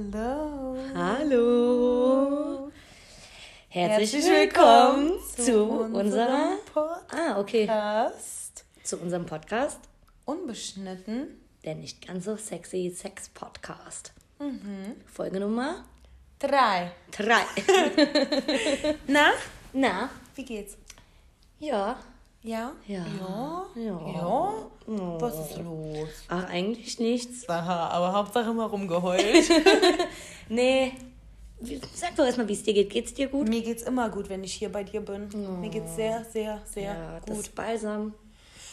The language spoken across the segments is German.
Hallo. Hallo. Herzlich, Herzlich willkommen, willkommen zu, unserer Podcast. Ah, okay. Zu unserem Podcast. Unbeschnitten. Der nicht ganz so sexy Sex Podcast. Mhm. Folge Nummer drei. Drei. Na? Na? Wie geht's? Ja. Ja? Ja. Ja? Ja. ja? Oh. Was ist los? Ach, eigentlich nichts. Aha, aber Hauptsache mal rumgeheult. nee. Sag doch erstmal, wie es dir geht. Geht's dir gut? Mir geht's immer gut, wenn ich hier bei dir bin. Oh. Mir geht's sehr, sehr, sehr ja, gut. Das ist balsam.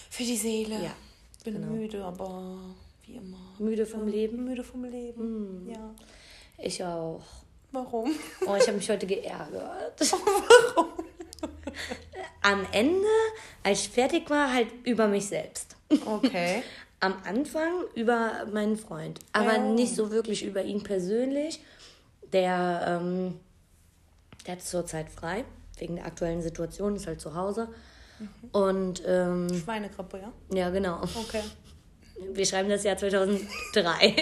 Für die Seele. Ja. Bin genau. müde, aber wie immer. Müde vom Leben? Müde vom Leben. Mm. Ja. Ich auch. Warum? Oh, ich habe mich heute geärgert. Warum? Am Ende, als ich fertig war, halt über mich selbst. Okay. Am Anfang über meinen Freund. Aber Ja. nicht so wirklich über ihn persönlich. Der, ähm, der hat zurzeit frei. Wegen der aktuellen Situation, ist halt zu Hause. Und, ähm, Schweinegrippe, ja? ja, genau. Okay. Wir schreiben das Jahr 2003.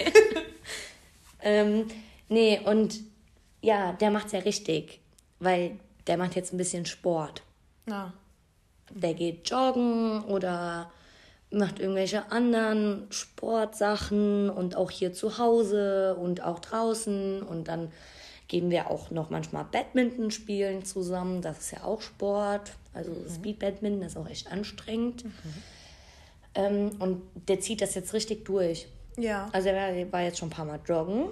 ähm, nee, und ja, der macht's ja richtig. Weil der macht jetzt ein bisschen Sport. Na. Der geht joggen oder macht irgendwelche anderen Sportsachen und auch hier zu Hause und auch draußen. Und dann gehen wir auch noch manchmal Badminton spielen zusammen. Das ist ja auch Sport. Also Speed Badminton ist auch echt anstrengend. Ähm, und der zieht das jetzt richtig durch. Ja. Also er war- war jetzt schon ein paar Mal joggen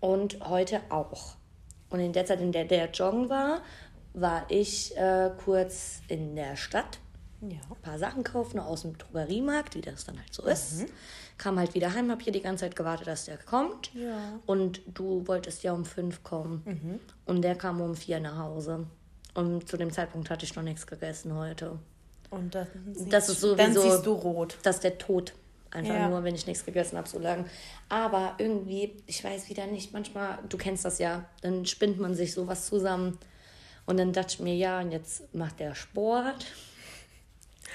und heute auch. Und in der Zeit, in der der joggen war, war ich äh, kurz in der Stadt, Ja. ein paar Sachen kaufen aus dem Drogeriemarkt, wie das dann halt so ist. Kam halt wieder heim, hab hier die ganze Zeit gewartet, dass der kommt. Ja. Und du wolltest ja um fünf kommen. Und der kam um vier nach Hause. Und zu dem Zeitpunkt hatte ich noch nichts gegessen heute. Und dann siehst, Das ist dann sowieso- siehst du rot. Das ist der Tod. Einfach Ja. nur, wenn ich nichts gegessen habe, so lange. Aber irgendwie, ich weiß wieder nicht, manchmal, du kennst das ja, dann spinnt man sich sowas zusammen. Und dann dachte ich mir, ja, und jetzt macht der Sport.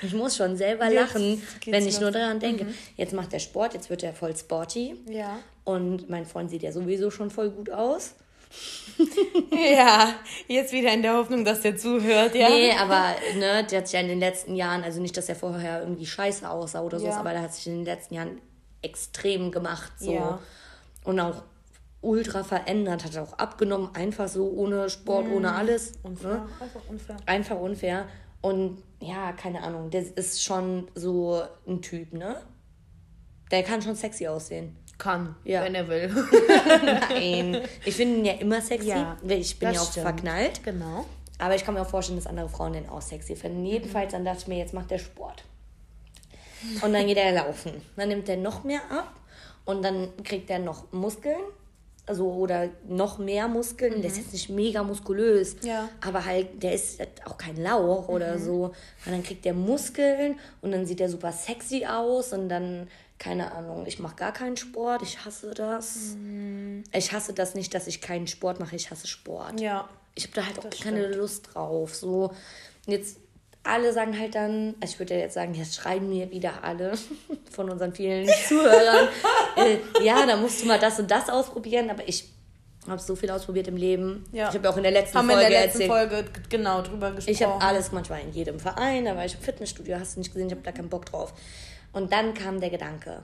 Ich muss schon selber Jetzt lachen, wenn ich nur los. Mhm. daran denke. Jetzt macht der Sport, jetzt wird er voll sporty. Ja. Und mein Freund sieht ja sowieso schon voll gut aus. Ja, jetzt wieder in der Hoffnung, dass der zuhört, ja. Nee, aber ne, der hat sich ja in den letzten Jahren, also nicht, dass er vorher irgendwie scheiße aussah oder so, Ja. aber der hat sich in den letzten Jahren extrem gemacht. So. Ja. Und auch ultra verändert, hat auch abgenommen, einfach so ohne Sport, ohne alles. Unfair. Ne? Einfach unfair. Einfach unfair. Und ja, keine Ahnung, der ist schon so ein Typ, ne? Der kann schon sexy aussehen. Kann, Ja. wenn er will. Nein. ich finde ihn ja immer sexy. Ja, ich bin ja auch stimmt. verknallt. genau. Aber ich kann mir auch vorstellen, dass andere Frauen den auch sexy finden. Jedenfalls, dann dachte ich mir, jetzt macht der Sport. Und dann geht er laufen. Dann nimmt er noch mehr ab und dann kriegt er noch Muskeln. Also, oder noch mehr Muskeln. Der ist jetzt nicht mega muskulös. Ja. Aber halt, der ist auch kein Lauch oder so. Und dann kriegt er Muskeln und dann sieht er super sexy aus und dann, keine Ahnung, ich mache gar keinen Sport. Ich hasse das. Ich hasse das nicht, dass ich keinen Sport mache. Ich hasse Sport. Ja. Ich habe da halt auch keine Lust drauf. So, jetzt alle sagen halt dann, also ich würde ja jetzt sagen, jetzt schreiben mir wieder alle von unseren vielen Zuhörern, äh, ja, da musst du mal das und das ausprobieren, aber ich habe so viel ausprobiert im Leben. Ja. Ich habe ja auch in der letzten Haben wir in Folge der letzten erzählt. Folge genau drüber gesprochen. Ich habe alles manchmal in jedem Verein, da war ich im Fitnessstudio, hast du nicht gesehen, ich habe da keinen Bock drauf. Und dann kam der Gedanke,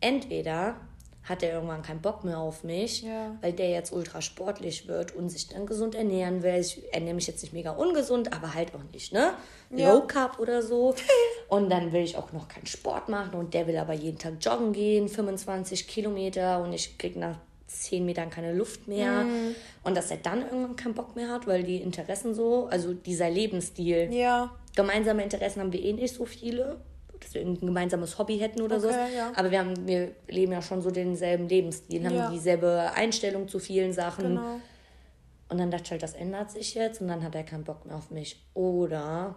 entweder hat er irgendwann keinen Bock mehr auf mich, Ja. weil der jetzt ultra sportlich wird und sich dann gesund ernähren will. Ich ernähre mich jetzt nicht mega ungesund, aber halt auch nicht, ne? Ja. Low Carb oder so. Und dann will ich auch noch keinen Sport machen und der will aber jeden Tag joggen gehen, 25 Kilometer und ich krieg nach 10 Metern keine Luft mehr. Mhm. Und dass er dann irgendwann keinen Bock mehr hat, weil die Interessen so, also dieser Lebensstil, Ja. gemeinsame Interessen haben wir eh nicht so viele, dass wir ein gemeinsames Hobby hätten oder Okay, so. ja. Aber wir, haben, wir leben ja schon so denselben Lebensstil, haben Ja. dieselbe Einstellung zu vielen Sachen. Genau. Und dann dachte ich halt, das ändert sich jetzt und dann hat er keinen Bock mehr auf mich. Oder,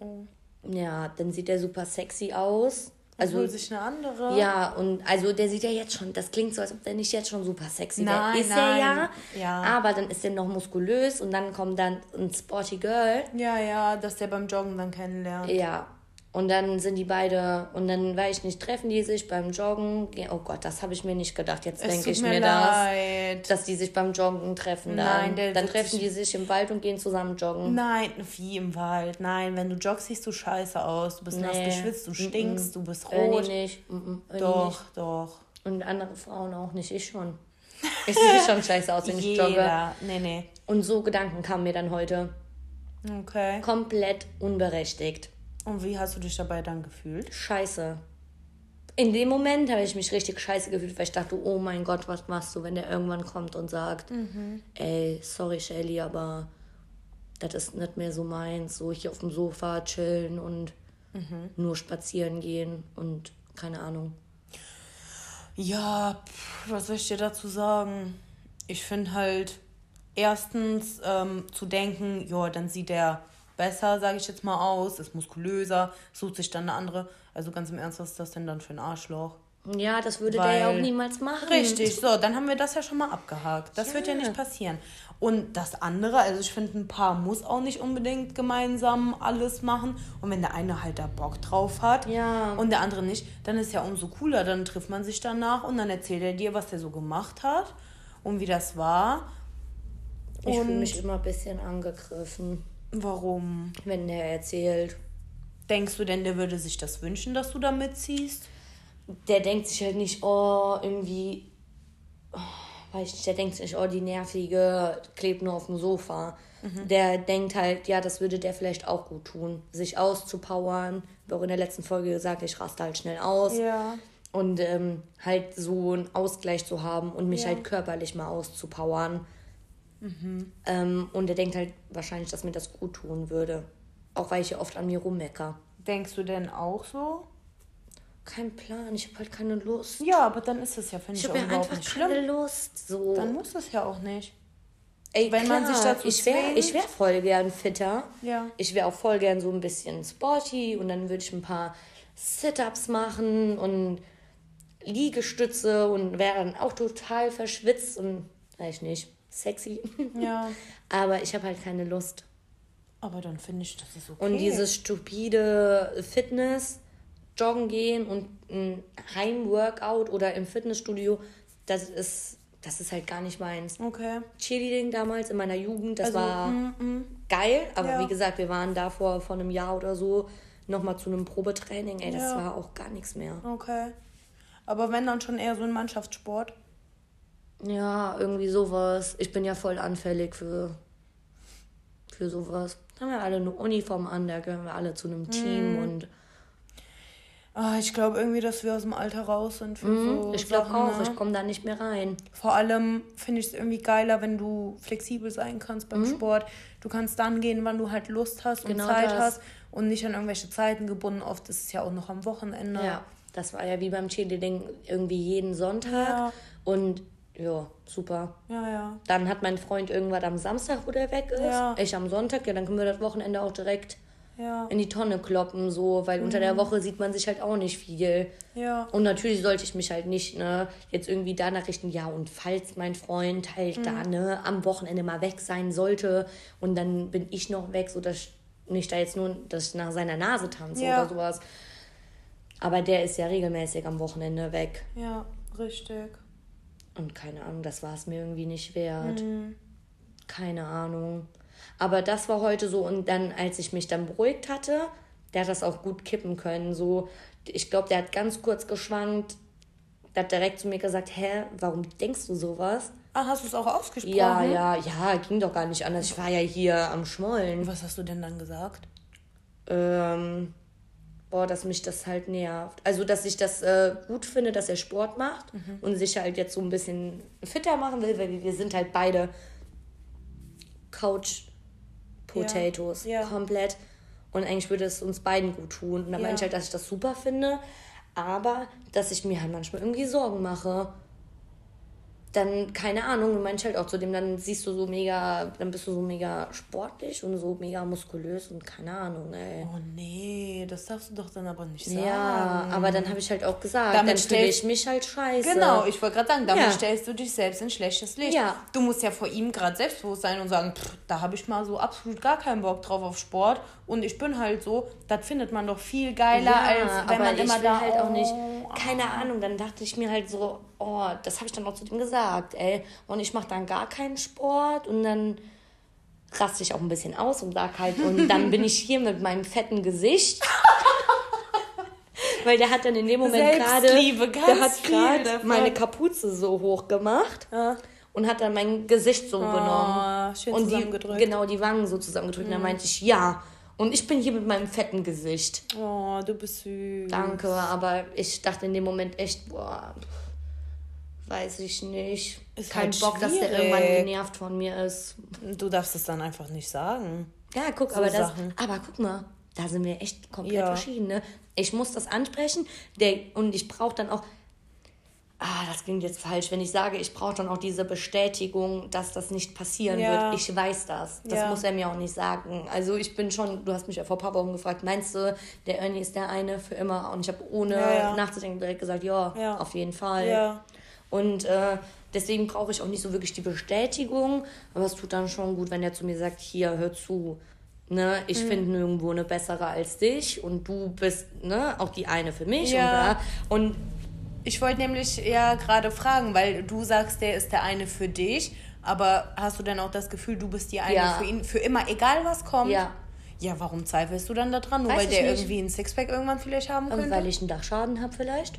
Oh, ja, dann sieht er super sexy aus. Also Also, sich eine andere. ja, und also der sieht ja jetzt schon, das klingt so, als ob der nicht jetzt schon super sexy wäre. Nein, Ist er nein, ja, ja. aber dann ist er noch muskulös und dann kommt dann ein Sporty Girl. Ja, ja, dass der beim Joggen dann kennenlernt. Ja, Und dann sind die beide, und dann weiß ich nicht, treffen die sich beim Joggen. Ge- Oh Gott, das habe ich mir nicht gedacht. Jetzt denke ich mir mir das, dass die sich beim Joggen treffen. Dann, Nein, dann treffen die sich im Wald und gehen zusammen joggen. Nein, wie im Wald. Nein, wenn du joggst, siehst du scheiße aus. Du bist nass Nee. geschwitzt, du stinkst, du bist rot. nicht. Mhm, Ernie Doch, Nicht. doch. Und andere Frauen auch nicht. Ich schon. Ich sehe schon scheiße aus, wenn ich jogge. Jeder. Nee, nee. Und so Gedanken kamen mir dann heute. Okay. Komplett unberechtigt. Und wie hast du dich dabei dann gefühlt? Scheiße. In dem Moment habe ich mich richtig scheiße gefühlt, weil ich dachte, oh mein Gott, was machst du, wenn der irgendwann kommt und sagt, ey, sorry Shelly, aber das ist nicht mehr so meins, so hier auf dem Sofa chillen und nur spazieren gehen und keine Ahnung. Ja, pff, was soll ich dir dazu sagen? Ich finde halt, erstens ähm, zu denken, ja, dann sieht er besser, sage ich jetzt mal aus, ist muskulöser, sucht sich dann eine andere. Also ganz im Ernst, was ist das denn dann für ein Arschloch? Ja, das würde der ja auch Weil- niemals machen. Richtig, so, dann haben wir das ja schon mal abgehakt. Das wird ja Ja. nicht passieren. Und das andere, also ich finde, ein Paar muss auch nicht unbedingt gemeinsam alles machen. Und wenn der eine halt da Bock drauf hat Ja. und der andere nicht, dann ist ja umso cooler. Dann trifft man sich danach und dann erzählt er dir, was der so gemacht hat und wie das war. Ich fühle mich immer ein bisschen angegriffen, Warum? wenn der erzählt. Denkst du denn, der würde sich das wünschen, dass du da mitziehst? der denkt sich halt nicht, oh, irgendwie, oh, weiß ich nicht, der denkt sich, oh, die nervige klebt nur auf dem Sofa. Der denkt halt, ja, das würde der vielleicht auch gut tun, sich auszupowern. Wie auch in der letzten Folge gesagt, ich raste halt schnell aus. Ja. Und ähm, halt so einen Ausgleich zu haben und mich Ja. halt körperlich mal auszupowern. Ähm, und er denkt halt wahrscheinlich, dass mir das gut tun würde. Auch weil ich ja oft an mir rummecker. Denkst du denn auch so? Kein Plan, ich habe halt keine Lust. Ja, aber dann ist es ja, finde Ich ich, auch habe überhaupt einfach nicht schlimm. keine Lust. So. Dann muss es ja auch nicht. Ey, wenn man klar, sich dazu ich wäre ich wär voll gern fitter. Ja. Ich wäre auch voll gern so ein bisschen sporty und dann würde ich ein paar Sit-ups machen und Liegestütze und wäre dann auch total verschwitzt und weiß ich nicht, sexy. Ja. Aber ich habe halt keine Lust. Aber dann finde ich, das ist okay. Und dieses stupide Fitness, joggen gehen und ein Heimworkout oder im Fitnessstudio, das ist, das ist halt gar nicht meins. Okay. Cheerleading damals in meiner Jugend, das Also, war mm, mm. geil, aber Ja. wie gesagt, wir waren davor vor einem Jahr oder so nochmal zu einem Probetraining, ey, das Ja. war auch gar nichts mehr. Okay. Aber wenn dann schon eher so ein Mannschaftssport. Ja, irgendwie sowas. Ich bin ja voll anfällig für, für sowas. Da haben wir alle eine Uniform an, da gehören wir alle zu einem Team Mhm. und Ah, ich glaube irgendwie, dass wir aus dem Alter raus sind für so Mhm, ich glaube auch, ne? ich komme da nicht mehr rein. Vor allem finde ich es irgendwie geiler, wenn du flexibel sein kannst beim Sport. Du kannst dann gehen, wann du halt Lust hast und. Genau Zeit das. hast und nicht an irgendwelche Zeiten gebunden. Oft ist es ja auch noch am Wochenende. Ja, das war ja wie beim Cheerleading irgendwie jeden Sonntag Ja. und ja, super. ja. ja. Dann hat mein Freund irgendwas am Samstag, wo der weg ist. Ja. Ich am Sonntag, ja, dann können wir das Wochenende auch direkt Ja. in die Tonne kloppen, so, weil unter der Woche sieht man sich halt auch nicht viel. Ja. Und natürlich sollte ich mich halt nicht, ne, jetzt irgendwie danach richten, ja, und falls mein Freund halt da, ne, am Wochenende mal weg sein sollte und dann bin ich noch weg, so dass ich nicht da jetzt nur, dass ich nach seiner Nase tanze Ja. oder sowas. Aber der ist ja regelmäßig am Wochenende weg. Ja, richtig. Und keine Ahnung, das war es mir irgendwie nicht wert. Mhm. Keine Ahnung. Aber das war heute so. Und dann, als ich mich dann beruhigt hatte, der hat das auch gut kippen können. So, ich glaube, der hat ganz kurz geschwankt. Der hat direkt zu mir gesagt, hä, warum denkst du sowas? Ah, hast du es auch ausgesprochen? Ja, ja, ja, ging doch gar nicht anders. Ich war ja hier am Schmollen. Was hast du denn dann gesagt? Ähm, boah, dass mich das halt nervt. Also, dass ich das äh, gut finde, dass er Sport macht und sich halt jetzt so ein bisschen fitter machen will, weil wir sind halt beide Couch Potatoes Ja, ja. komplett. Und eigentlich würde es uns beiden gut tun. Und dann Ja. meine ich halt, dass ich das super finde, aber dass ich mir halt manchmal irgendwie Sorgen mache. Dann, keine Ahnung, du meinst halt auch zu dem, dann siehst du so mega, dann bist du so mega sportlich und so mega muskulös und keine Ahnung, ey. Oh nee, das darfst du doch dann aber nicht sagen. Ja, aber dann habe ich halt auch gesagt, damit dann fühle ich mich halt scheiße. Genau, ich wollte gerade sagen, damit ja. stellst du dich selbst in schlechtes Licht. Ja. Du musst ja vor ihm gerade selbstbewusst sein und sagen, pff, da habe ich mal so absolut gar keinen Bock drauf auf Sport und ich bin halt so, das findet man doch viel geiler, ja, als wenn man immer da halt auch nicht, keine Ahnung, dann dachte ich mir halt so, oh, das habe ich dann auch zu dem gesagt, ey. Und ich mache dann gar keinen Sport und dann raste ich auch ein bisschen aus und sag halt, und dann bin ich hier mit meinem fetten Gesicht. Weil der hat dann in dem Moment gerade, der hat gerade meine Kapuze so hoch gemacht. Ja. Und hat dann mein Gesicht so oh, genommen. Schön und die, genau, die Wangen so zusammengedrückt. Mhm. Und dann meinte ich, ja. Und ich bin hier mit meinem fetten Gesicht. Oh, du bist süß. Danke, aber ich dachte in dem Moment echt, boah, weiß ich nicht. Ist Kein halt Bock, dass der irgendwann genervt von mir ist. Du darfst es dann einfach nicht sagen. Ja, guck, so aber, das, aber guck mal, da sind wir echt komplett ja. verschiedene. Ich muss das ansprechen der, und ich brauche dann auch. Ah, das klingt jetzt falsch, wenn ich sage, ich brauche dann auch diese Bestätigung, dass das nicht passieren ja. wird. Ich weiß das. Das ja. muss er mir auch nicht sagen. Also ich bin schon, du hast mich ja vor ein paar Wochen gefragt, meinst du, der Ernie ist der eine für immer? Und ich habe ohne nachzudenken direkt gesagt, ja, auf jeden Fall. Ja. Und äh, deswegen brauche ich auch nicht so wirklich die Bestätigung. Aber es tut dann schon gut, wenn er zu mir sagt, hier, hör zu. Ne, ich mhm. finde nirgendwo eine bessere als dich und du bist ne, auch die eine für mich. Ja. Und, und ich wollte nämlich ja gerade fragen, weil du sagst, der ist der eine für dich, aber hast du denn auch das Gefühl, du bist die eine ja. für ihn, für immer, egal was kommt? Ja. Ja, warum zweifelst du dann daran? Nur Weiß weil der nicht. irgendwie ein Sixpack irgendwann vielleicht haben könnte? Und weil ich einen Dachschaden habe vielleicht.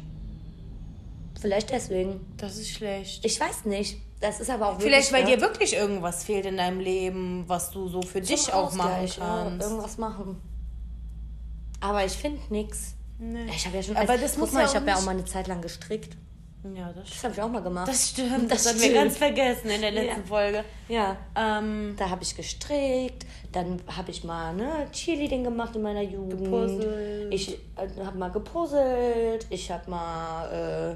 Vielleicht deswegen. Das ist schlecht. Ich weiß nicht. Das ist aber auch Vielleicht, weil ne? dir wirklich irgendwas fehlt in deinem Leben, was du so für Zum dich auch machen kannst. Ja, irgendwas machen. Aber ich finde nichts. Nee. Ich habe ja schon. Aber als, das muss mal, ich habe ja auch mal eine Zeit lang gestrickt. Ja, das, das habe ich auch mal gemacht. Das stimmt. Das, das haben wir ganz vergessen in der letzten ja. Folge. Ja. Ähm, da habe ich gestrickt. Dann habe ich mal ne, Cheerleading gemacht in meiner Jugend. Gepuzzelt. Ich äh, habe mal gepuzzelt. Ich habe mal. Äh,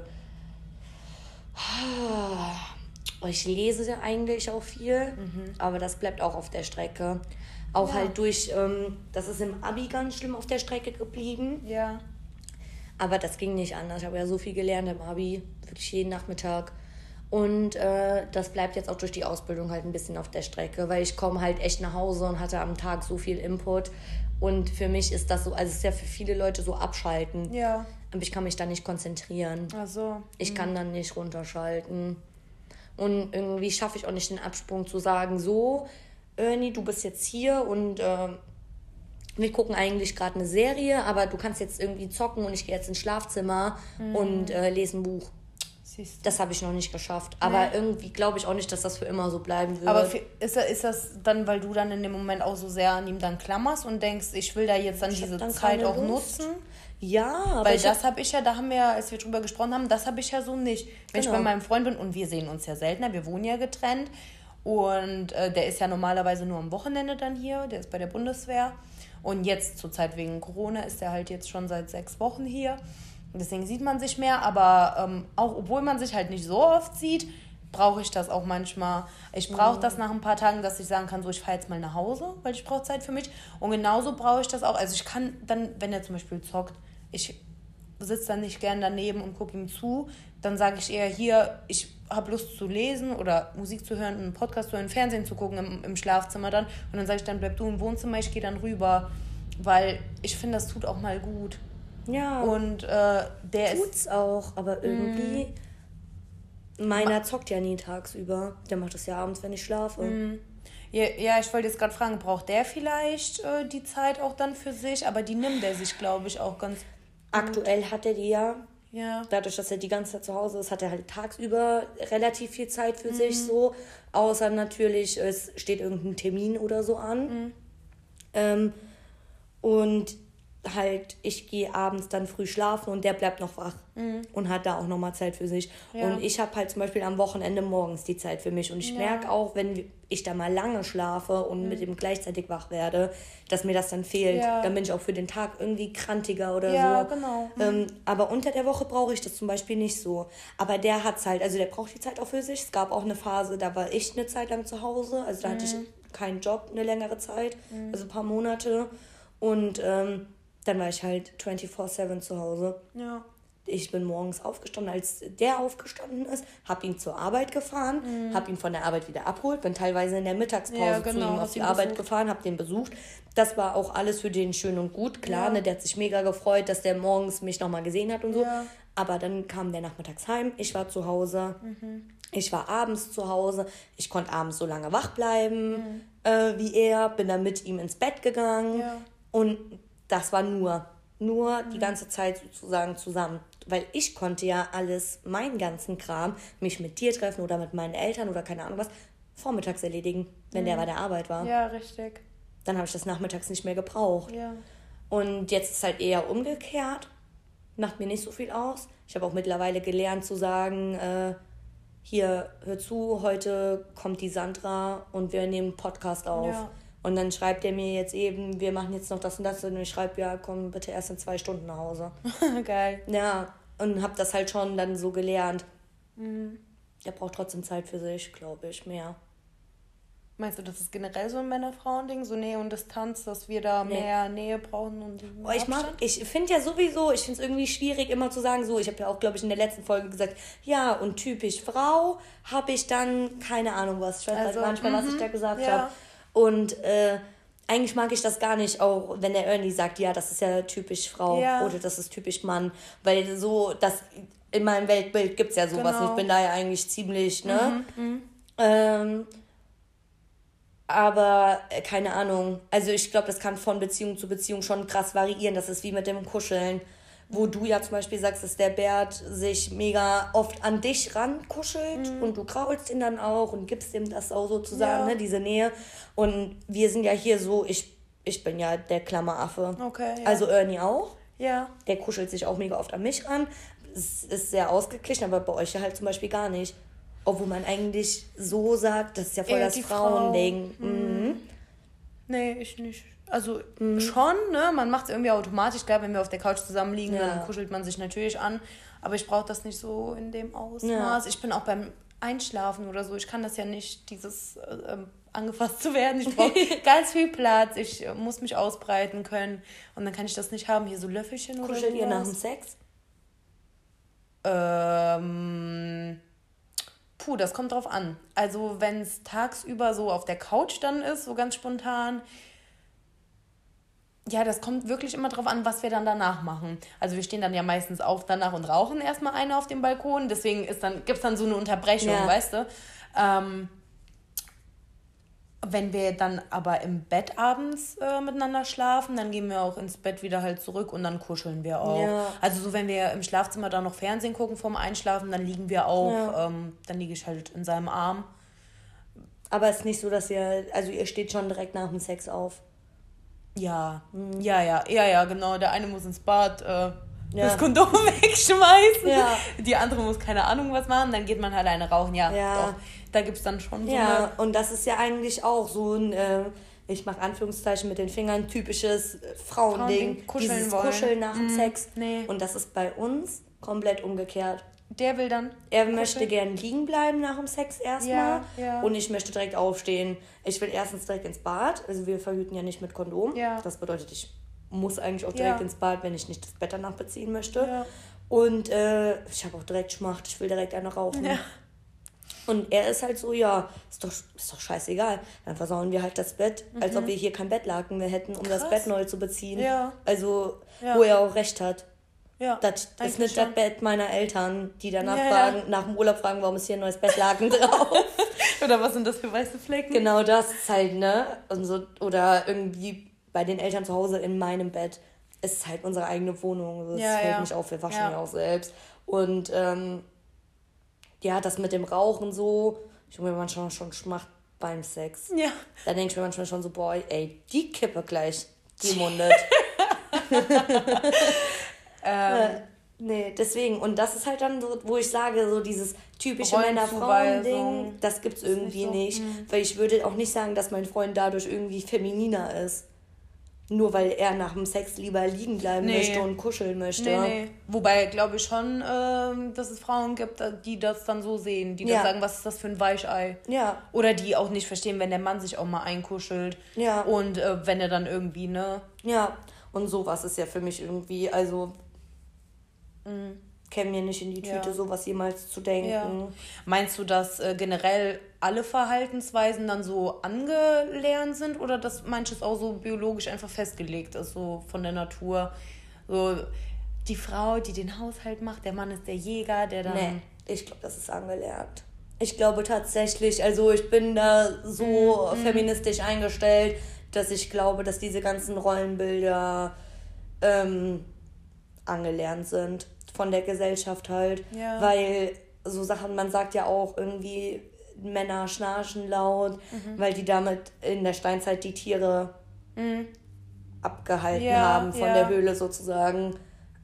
Oh, ich lese eigentlich auch viel, mhm. aber das bleibt auch auf der Strecke. Auch ja. halt durch, ähm, das ist im Abi ganz schlimm auf der Strecke geblieben. Ja. Aber das ging nicht anders. Ich habe ja so viel gelernt im Abi, wirklich jeden Nachmittag. Und äh, das bleibt jetzt auch durch die Ausbildung halt ein bisschen auf der Strecke, weil ich komme halt echt nach Hause und hatte am Tag so viel Input. Und für mich ist das so, also es ist ja für viele Leute so abschalten. Ja. Aber ich kann mich da nicht konzentrieren. Ach so. Ich kann mhm. dann nicht runterschalten. Und irgendwie schaffe ich auch nicht den Absprung zu sagen, so, Ernie, du bist jetzt hier und äh, wir gucken eigentlich gerade eine Serie, aber du kannst jetzt irgendwie zocken und ich gehe jetzt ins Schlafzimmer mhm. und äh, lese ein Buch. Das habe ich noch nicht geschafft. Aber nee. irgendwie glaube ich auch nicht, dass das für immer so bleiben wird. Aber ist, ist das dann, weil du dann in dem Moment auch so sehr an ihm dann klammerst und denkst, ich will da jetzt dann ich diese dann Zeit auch Lust. nutzen? Ja, weil das habe ich ja, da haben wir, als wir drüber gesprochen haben, das habe ich ja so nicht. Wenn genau. ich bei meinem Freund bin und wir sehen uns ja seltener, wir wohnen ja getrennt und äh, der ist ja normalerweise nur am Wochenende dann hier, der ist bei der Bundeswehr und jetzt zurzeit wegen Corona ist er halt jetzt schon seit sechs Wochen hier. Deswegen sieht man sich mehr, aber ähm, auch obwohl man sich halt nicht so oft sieht, brauche ich das auch manchmal. Ich brauche mhm. das nach ein paar Tagen, dass ich sagen kann, so ich fahre jetzt mal nach Hause, weil ich brauche Zeit für mich. Und genauso brauche ich das auch. Also ich kann dann, wenn er zum Beispiel zockt, ich sitze dann nicht gern daneben und gucke ihm zu, dann sage ich eher hier, ich habe Lust zu lesen oder Musik zu hören, einen Podcast zu hören, Fernsehen zu gucken im, im Schlafzimmer dann. Und dann sage ich, dann bleib du im Wohnzimmer, ich gehe dann rüber, weil ich finde, das tut auch mal gut. Ja. Und äh, der Tut's ist. auch, aber irgendwie. Mm. Meiner zockt ja nie tagsüber. Der macht das ja abends, wenn ich schlafe. Mm. Ja, ja, ich wollte jetzt gerade fragen, braucht der vielleicht äh, die Zeit auch dann für sich? Aber die nimmt er sich, glaube ich, auch ganz Aktuell hat er die ja. Ja. Dadurch, dass er die ganze Zeit zu Hause ist, hat er halt tagsüber relativ viel Zeit für mhm. sich so. Außer natürlich, es steht irgendein Termin oder so an. Mhm. Ähm, und halt, ich gehe abends dann früh schlafen und der bleibt noch wach mhm. und hat da auch nochmal Zeit für sich. Ja. Und ich habe halt zum Beispiel am Wochenende morgens die Zeit für mich. Und ich ja. merke auch, wenn ich da mal lange schlafe und mhm. mit ihm gleichzeitig wach werde, dass mir das dann fehlt. Ja. Dann bin ich auch für den Tag irgendwie krantiger oder ja, so. genau. Mhm. Ähm, aber unter der Woche brauche ich das zum Beispiel nicht so. Aber der hat halt, also der braucht die Zeit auch für sich. Es gab auch eine Phase, da war ich eine Zeit lang zu Hause. Also da hatte ich mhm. keinen Job eine längere Zeit, mhm. also ein paar Monate. Und ähm, dann war ich halt 24-7 zu Hause. Ja. Ich bin morgens aufgestanden, als der aufgestanden ist, hab ihn zur Arbeit gefahren, mhm. hab ihn von der Arbeit wieder abholt, bin teilweise in der Mittagspause ja, genau, zu ihm auf die Arbeit besucht. gefahren, hab den besucht. Das war auch alles für den schön und gut. Klar, ja. ne, der hat sich mega gefreut, dass der morgens mich nochmal gesehen hat und so. Ja. Aber dann kam der nachmittags heim, ich war zu Hause. Mhm. Ich war abends zu Hause. Ich konnte abends so lange wach bleiben mhm. äh, wie er. Bin dann mit ihm ins Bett gegangen. Und das war nur, nur mhm. die ganze Zeit sozusagen zusammen. Weil ich konnte ja alles, meinen ganzen Kram, mich mit dir treffen oder mit meinen Eltern oder keine Ahnung was, vormittags erledigen, wenn mhm. der bei der Arbeit war. Ja, richtig. Dann habe ich das nachmittags nicht mehr gebraucht. Ja. Und jetzt ist es halt eher umgekehrt. Macht mir nicht so viel aus. Ich habe auch mittlerweile gelernt zu sagen, äh, hier, hör zu, heute kommt die Sandra und wir nehmen einen Podcast auf. Ja. Und dann schreibt er mir jetzt eben, wir machen jetzt noch das und das. Und ich schreibe, ja, komm bitte erst in zwei Stunden nach Hause. Geil. Ja, und habe das halt schon dann so gelernt. Mhm. Der braucht trotzdem Zeit für sich, glaube ich, mehr. Meinst du, das ist generell so ein Männer-Frauen-Ding, so Nähe und Distanz, dass wir da nee. mehr Nähe brauchen und oh, ich mag, ich finde ja sowieso, ich finde es irgendwie schwierig immer zu sagen, so, ich habe ja auch, glaube ich, in der letzten Folge gesagt, ja, und typisch Frau habe ich dann keine Ahnung was. Ich weiß also, halt manchmal, was ich mhm. da gesagt ja. habe. Und äh, eigentlich mag ich das gar nicht, auch wenn der Ernie sagt, ja, das ist ja typisch Frau ja. oder das ist typisch Mann. Weil so, das in meinem Weltbild gibt es ja sowas. Genau. Ich bin da ja eigentlich ziemlich, ne? Mhm, mhm. ähm, aber äh, keine Ahnung. Also ich glaube, das kann von Beziehung zu Beziehung schon krass variieren. Das ist wie mit dem Kuscheln wo du ja zum Beispiel sagst, dass der Bert sich mega oft an dich rankuschelt mhm. und du kraulst ihn dann auch und gibst ihm das auch sozusagen, ja. ne, diese Nähe. Und wir sind ja hier so, ich, ich bin ja der Klammeraffe. Okay. Ja. Also Ernie auch. Ja. Der kuschelt sich auch mega oft an mich ran. Es ist sehr ausgeglichen, aber bei euch ja halt zum Beispiel gar nicht. Obwohl man eigentlich so sagt, das ist ja voll Eher das Frauending. Frau. Mhm. Nee, ich nicht. Also mhm. schon, ne? Man macht es irgendwie automatisch. Klar, wenn wir auf der Couch zusammenliegen, ja. dann kuschelt man sich natürlich an. Aber ich brauche das nicht so in dem Ausmaß. Ja. Ich bin auch beim Einschlafen oder so. Ich kann das ja nicht, dieses äh, ähm, angefasst zu werden. Ich brauche ganz viel Platz. Ich äh, muss mich ausbreiten können. Und dann kann ich das nicht haben. Hier so Löffelchen Kuschelt oder Kuschelt ihr nach dem Sex? Ähm. Puh, das kommt drauf an. Also, wenn es tagsüber so auf der Couch dann ist, so ganz spontan, ja, das kommt wirklich immer drauf an, was wir dann danach machen. Also wir stehen dann ja meistens auf danach und rauchen erstmal eine auf dem Balkon. Deswegen ist dann, gibt es dann so eine Unterbrechung, ja. weißt du? Ähm, wenn wir dann aber im Bett abends äh, miteinander schlafen, dann gehen wir auch ins Bett wieder halt zurück und dann kuscheln wir auch. Ja. Also so, wenn wir im Schlafzimmer dann noch Fernsehen gucken vorm Einschlafen, dann liegen wir auch, ja. ähm, dann liege ich halt in seinem Arm. Aber es ist nicht so, dass ihr, also ihr steht schon direkt nach dem Sex auf. Ja, ja, ja, ja, ja, genau. Der eine muss ins Bad äh, ja. das Kondom wegschmeißen. Ja. Die andere muss keine Ahnung was machen. Dann geht man halt alleine rauchen. Ja, ja. doch. Da gibt es dann schon so Ja, und das ist ja eigentlich auch so ein, äh, ich mache Anführungszeichen mit den Fingern, typisches äh, Frauending. Frauending kuscheln Dieses wollen. Kuscheln nach dem mm, Sex. Nee. Und das ist bei uns komplett umgekehrt. Der will dann. Er kuscheln. möchte gern liegen bleiben nach dem Sex erstmal. Ja, ja. Und ich möchte direkt aufstehen. Ich will erstens direkt ins Bad. Also wir verhüten ja nicht mit Kondom. Ja. Das bedeutet, ich muss eigentlich auch direkt ins Bad, wenn ich nicht das Bett danach beziehen möchte. Ja. Und äh, ich habe auch direkt Schmacht. Ich will direkt eine rauchen. Ja. Und er ist halt so, ja, ist doch, ist doch scheißegal. Dann versauen wir halt das Bett, mhm. als ob mhm. wir hier kein Bettlaken mehr hätten, um Krass. das Bett neu zu beziehen. Ja. Also, wo er auch recht hat. Ja, das ist nicht das Bett meiner Eltern, die danach ja, fragen, ja. nach dem Urlaub fragen, warum ist hier ein neues Bettlaken drauf. oder was sind das für weiße Flecken? Genau das ist halt, ne? Und so, oder irgendwie bei den Eltern zu Hause in meinem Bett ist halt unsere eigene Wohnung. Das ja, fällt nicht auf, wir waschen ja auch selbst. Und ähm, ja, das mit dem Rauchen so, ich habe mir manchmal schon Schmacht beim Sex. Ja. Da denke ich mir manchmal schon so, boah, ey, die Kippe gleich, die mundet. ähm, nee, deswegen. Und das ist halt dann so, wo ich sage, so dieses typische Männer-Frauen-Ding, das gibt's irgendwie nicht. So. nicht hm. weil ich würde auch nicht sagen, dass mein Freund dadurch irgendwie femininer ist. Nur weil er nach dem Sex lieber liegen bleiben nee. möchte und kuscheln möchte. Nee, nee. Wobei glaube ich schon, äh, dass es Frauen gibt, die das dann so sehen, die dann sagen, was ist das für ein Weichei? Ja. Oder die auch nicht verstehen, wenn der Mann sich auch mal einkuschelt. Ja. Und äh, wenn er dann irgendwie, ne? Ja. Und sowas ist ja für mich irgendwie, also. Mhm käme mir nicht in die Tüte, ja. sowas jemals zu denken. Ja. Meinst du, dass äh, generell alle Verhaltensweisen dann so angelernt sind oder dass manches auch so biologisch einfach festgelegt ist, so von der Natur? So die Frau, die den Haushalt macht, der Mann ist der Jäger, der dann. Nee, ich glaube, das ist angelernt. Ich glaube tatsächlich, also ich bin da so mhm. feministisch eingestellt, dass ich glaube, dass diese ganzen Rollenbilder ähm, angelernt sind von der Gesellschaft halt. Ja. Weil so Sachen, man sagt ja auch irgendwie, Männer schnarchen laut, mhm. weil die damit in der Steinzeit die Tiere mhm. abgehalten ja, haben von ja. der Höhle sozusagen.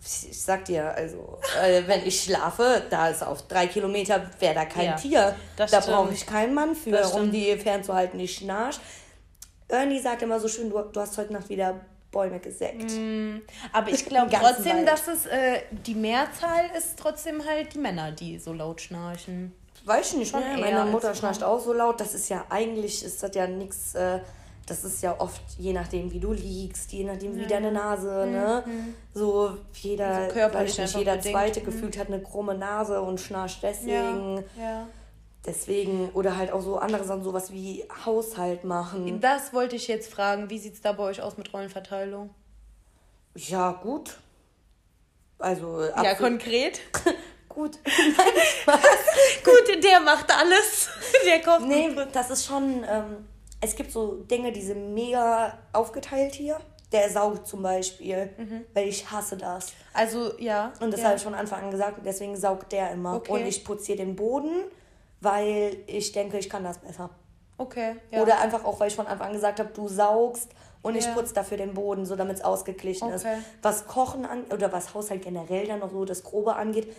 Ich sag dir, also, äh, wenn ich schlafe, da ist auf drei Kilometer, wäre da kein ja, Tier. Da brauche ich keinen Mann für, um die fernzuhalten, die schnarcht. Ernie sagt immer so schön, du, du hast heute Nacht wieder Bäume gesägt. Mm, aber ich glaube trotzdem, Wald. dass es äh, die Mehrzahl ist trotzdem halt die Männer, die so laut schnarchen. Weiß ich nicht, ne? Meine Mutter schnarcht auch so laut. Das ist ja eigentlich, ist das ja nichts, äh, das ist ja oft je nachdem, wie du liegst, je nachdem, wie ja. deine Nase, mhm. ne? So jeder, so körperlich nicht, jeder bedingt. Zweite mhm. gefühlt hat eine krumme Nase und schnarcht deswegen. Ja. ja. Deswegen, oder halt auch so andere Sachen, sowas wie Haushalt machen. Das wollte ich jetzt fragen. Wie sieht es da bei euch aus mit Rollenverteilung? Ja, gut. Also. Ja, konkret? gut. Nein, gut, der macht alles. der kocht. Nee, das ist schon. Ähm, es gibt so Dinge, die sind mega aufgeteilt hier. Der saugt zum Beispiel, mhm. weil ich hasse das. Also, ja. Und das ja. habe ich von Anfang an gesagt, deswegen saugt der immer. Okay. Und ich putze hier den Boden weil ich denke, ich kann das besser. Okay. Ja. Oder einfach auch, weil ich von Anfang an gesagt habe, du saugst und ich putze dafür den Boden, so damit es ausgeglichen okay. ist. Was Kochen an oder was Haushalt generell dann noch so das Grobe angeht,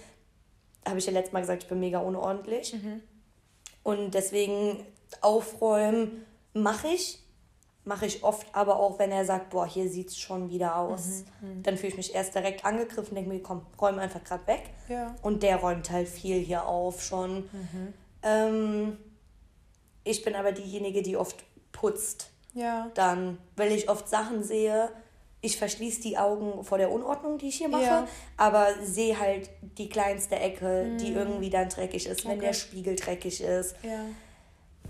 habe ich ja letztes Mal gesagt, ich bin mega unordentlich. Mhm. Und deswegen aufräumen mache ich. Mache ich oft, aber auch wenn er sagt, boah, hier sieht es schon wieder aus. Mhm. mhm. Dann fühle ich mich erst direkt angegriffen, denke mir, komm, räum einfach gerade weg. Ja. Und der räumt halt viel hier auf schon. Mhm. Ähm, ich bin aber diejenige, die oft putzt. Ja. Dann, weil ich oft Sachen sehe, ich verschließe die Augen vor der Unordnung, die ich hier mache, ja. aber sehe halt die kleinste Ecke, mhm. die irgendwie dann dreckig ist, wenn der Spiegel dreckig ist. Ja.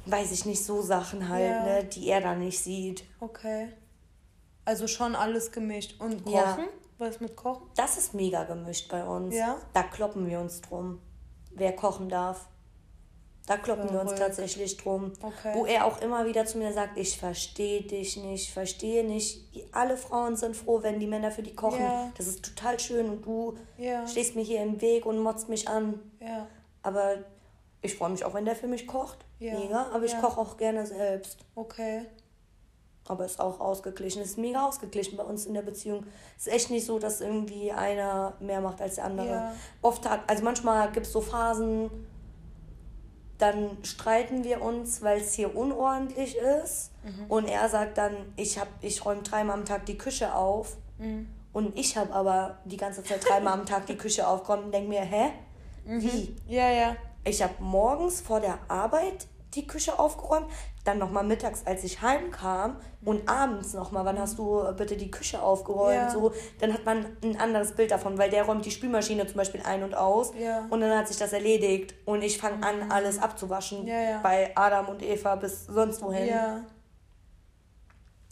Weiß ich nicht, so Sachen halt, ja. ne, die er dann nicht sieht. Okay. Also schon alles gemischt. Und Kochen? Was mit Kochen? Das ist mega gemischt bei uns. Ja. Da kloppen wir uns drum, wer kochen darf. Da kloppen wir uns tatsächlich drum. Okay. Wo er auch immer wieder zu mir sagt, ich verstehe dich nicht, verstehe nicht. Alle Frauen sind froh, wenn die Männer für die kochen. Ja. Das ist total schön und du ja. stehst mir hier im Weg und motzt mich an. Ja. Aber ich freue mich auch, wenn der für mich kocht. Mega. Aber ich koche auch gerne selbst. Okay. Aber ist auch ausgeglichen. Ist mega ausgeglichen bei uns in der Beziehung. Ist echt nicht so, dass irgendwie einer mehr macht als der andere. Oft hat, also manchmal gibt es so Phasen, dann streiten wir uns, weil es hier unordentlich ist. Mhm. Und er sagt dann, ich, ich räume dreimal am Tag die Küche auf. Mhm. Und ich habe aber die ganze Zeit dreimal am Tag die Küche aufgeräumt und denke mir, hä? Mhm. Wie? Ja, ja. Ich habe morgens vor der Arbeit die Küche aufgeräumt, dann nochmal mittags, als ich heimkam und abends nochmal, wann hast du bitte die Küche aufgeräumt? Ja. So, dann hat man ein anderes Bild davon, weil der räumt die Spülmaschine zum Beispiel ein und aus ja. und dann hat sich das erledigt und ich fange an, mhm. alles abzuwaschen ja, bei Adam und Eva bis sonst wohin.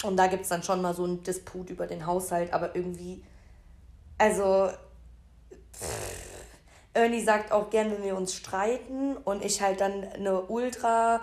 Und da gibt es dann schon mal so einen Disput über den Haushalt, aber irgendwie, also, pff, Ernie sagt auch gern, wenn wir uns streiten und ich halt dann eine ultra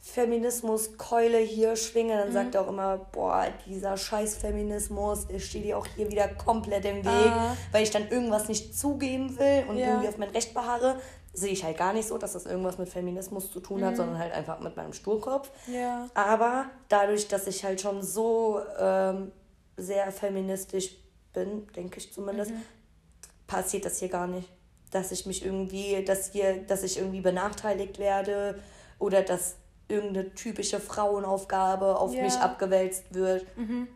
Feminismus-Keule hier schwinge, dann mhm. sagt er auch immer, boah, dieser scheiß Feminismus, der steht dir auch hier wieder komplett im Weg, ah. weil ich dann irgendwas nicht zugeben will und ja. irgendwie auf mein Recht beharre. Sehe ich halt gar nicht so, dass das irgendwas mit Feminismus zu tun hat, mhm. sondern halt einfach mit meinem Sturkopf. Ja. Aber dadurch, dass ich halt schon so ähm, sehr feministisch bin, denke ich zumindest, mhm. passiert das hier gar nicht. Dass ich mich irgendwie, dass hier, dass ich irgendwie benachteiligt werde oder dass irgendeine typische Frauenaufgabe auf ja. mich abgewälzt wird. Mhm.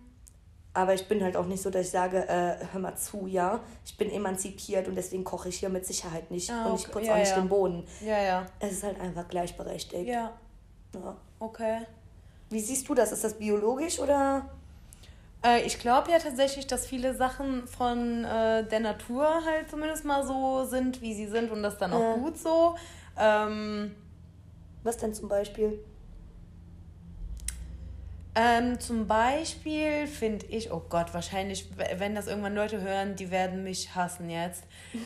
Aber ich bin halt auch nicht so, dass ich sage, äh, hör mal zu, ja, ich bin emanzipiert und deswegen koche ich hier mit Sicherheit nicht ah, okay. und ich putze ja, auch nicht ja. den Boden. Ja, ja. Es ist halt einfach gleichberechtigt. Ja. ja. Okay. Wie siehst du das? Ist das biologisch oder? Äh, ich glaube ja tatsächlich, dass viele Sachen von äh, der Natur halt zumindest mal so sind, wie sie sind und das dann auch gut so. Ähm, Was denn zum Beispiel? Ähm, zum Beispiel finde ich, oh Gott, wahrscheinlich, wenn das irgendwann Leute hören, die werden mich hassen jetzt.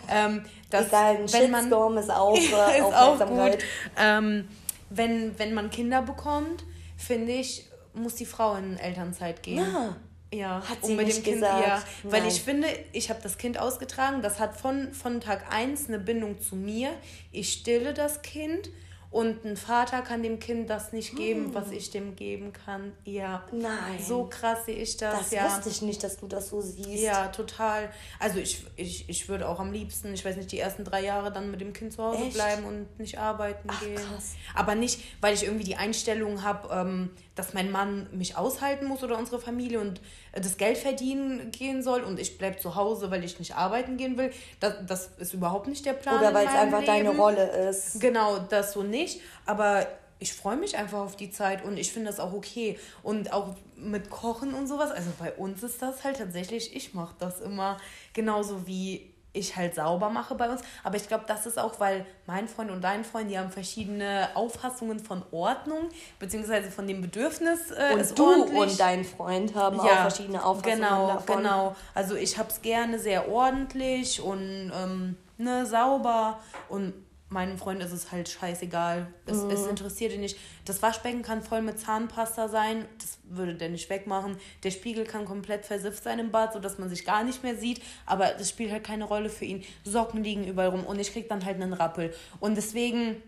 Ähm, dass, Egal, ein wenn Shitstorm man, ist auch äh, ist auch gut. Ähm, wenn, wenn man Kinder bekommt, finde ich, muss die Frau in Elternzeit gehen. Ja. Ja, hat sie um mit dem Kind, gesagt. Ja, weil ich finde, ich habe das Kind ausgetragen, das hat von, von Tag 1 eine Bindung zu mir. Ich stille das Kind und ein Vater kann dem Kind das nicht geben, hm. was ich dem geben kann. Ja. Nein. So krass sehe ich das. Das ja. wusste ich nicht, dass du das so siehst. Ja, total. Also ich, ich, ich würde auch am liebsten, ich weiß nicht, die ersten drei Jahre dann mit dem Kind zu Hause Echt? bleiben und nicht arbeiten Ach, gehen. Krass. Aber nicht, weil ich irgendwie die Einstellung habe, ähm, dass mein Mann mich aushalten muss oder unsere Familie und äh, das Geld verdienen gehen soll und ich bleibe zu Hause, weil ich nicht arbeiten gehen will. Das, das ist überhaupt nicht der Plan. Oder weil es einfach Leben. deine Rolle ist. Genau, das so nicht. Aber ich freue mich einfach auf die Zeit und ich finde das auch okay. Und auch mit Kochen und sowas, also bei uns ist das halt tatsächlich, ich mache das immer genauso wie ich halt sauber mache bei uns. Aber ich glaube, das ist auch, weil mein Freund und dein Freund, die haben verschiedene Auffassungen von Ordnung, beziehungsweise von dem Bedürfnis. Äh, und du ordentlich. und dein Freund haben ja, auch verschiedene Auffassungen genau, davon. Genau, also ich habe es gerne sehr ordentlich und ähm, ne, sauber und meinem Freund ist es halt scheißegal. Es, mhm. es interessiert ihn nicht. Das Waschbecken kann voll mit Zahnpasta sein. Das würde der nicht wegmachen. Der Spiegel kann komplett versifft sein im Bad, sodass man sich gar nicht mehr sieht. Aber das spielt halt keine Rolle für ihn. Socken liegen überall rum und ich krieg dann halt einen Rappel. Und deswegen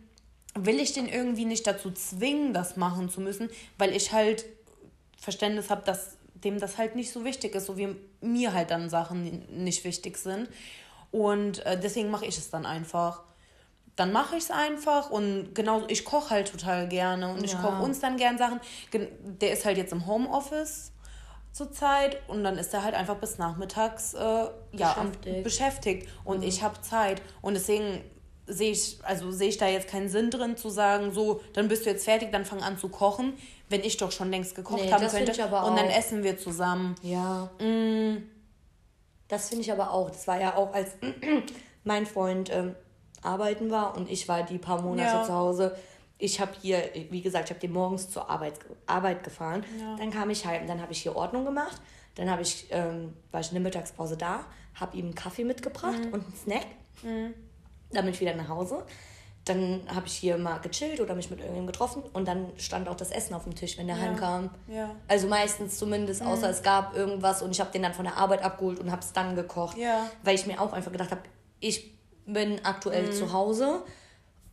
will ich den irgendwie nicht dazu zwingen, das machen zu müssen, weil ich halt Verständnis habe, dass dem das halt nicht so wichtig ist, so wie mir halt dann Sachen nicht wichtig sind. Und äh, deswegen mache ich es dann einfach dann mache ich es einfach und genau, ich koche halt total gerne und ich ja. koche uns dann gern Sachen. Der ist halt jetzt im Homeoffice zurzeit und dann ist er halt einfach bis nachmittags äh, ja, beschäftigt. beschäftigt und mhm. ich habe Zeit und deswegen sehe ich, also sehe ich da jetzt keinen Sinn drin zu sagen, so, dann bist du jetzt fertig, dann fang an zu kochen, wenn ich doch schon längst gekocht nee, haben könnte. und dann essen wir zusammen. Ja. Mm. Das finde ich aber auch. Das war ja auch als mein Freund ähm, arbeiten war und ich war die paar Monate ja. zu Hause. Ich habe hier, wie gesagt, ich habe den morgens zur Arbeit, Arbeit gefahren. Ja. Dann kam ich heim, dann habe ich hier Ordnung gemacht. Dann habe ich, ähm, war ich in der Mittagspause da, habe ihm einen Kaffee mitgebracht mhm. und einen Snack. Mhm. Dann bin ich wieder nach Hause. Dann habe ich hier mal gechillt oder mich mit irgendjemandem getroffen und dann stand auch das Essen auf dem Tisch, wenn der ja. heimkam. Ja. Also meistens zumindest, außer mhm. es gab irgendwas und ich habe den dann von der Arbeit abgeholt und habe es dann gekocht. Ja. Weil ich mir auch einfach gedacht habe, ich bin aktuell mhm. zu Hause.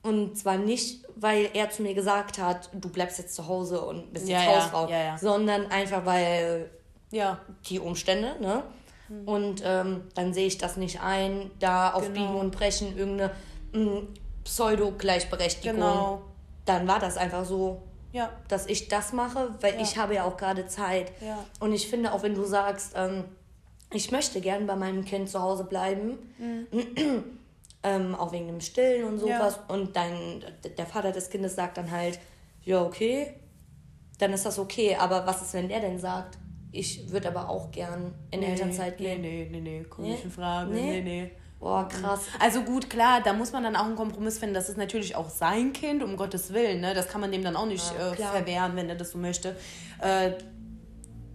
Und zwar nicht, weil er zu mir gesagt hat, du bleibst jetzt zu Hause und bist jetzt ja, Hausfrau, ja, ja, sondern einfach weil ja. die Umstände, ne? Mhm. Und ähm, dann sehe ich das nicht ein, da auf genau. Biegen und Brechen irgendeine mm, Pseudo-Gleichberechtigung. Genau. Dann war das einfach so, ja. dass ich das mache, weil ich habe ja auch gerade Zeit. Und ich finde, auch wenn du sagst, ähm, ich möchte gern bei meinem Kind zu Hause bleiben, mhm. ähm, auch wegen dem Stillen und sowas. Ja. Und dann der Vater des Kindes sagt dann halt, ja, okay, dann ist das okay. Aber was ist, wenn der denn sagt, ich würde aber auch gern in nee, Elternzeit gehen? Nee, nee, nee, nee, komische nee? Frage. Nee, nee. nee. Boah, krass. Also gut, klar, da muss man dann auch einen Kompromiss finden. Das ist natürlich auch sein Kind, um Gottes Willen. Ne? Das kann man dem dann auch nicht ja, äh, verwehren, wenn er das so möchte. Äh,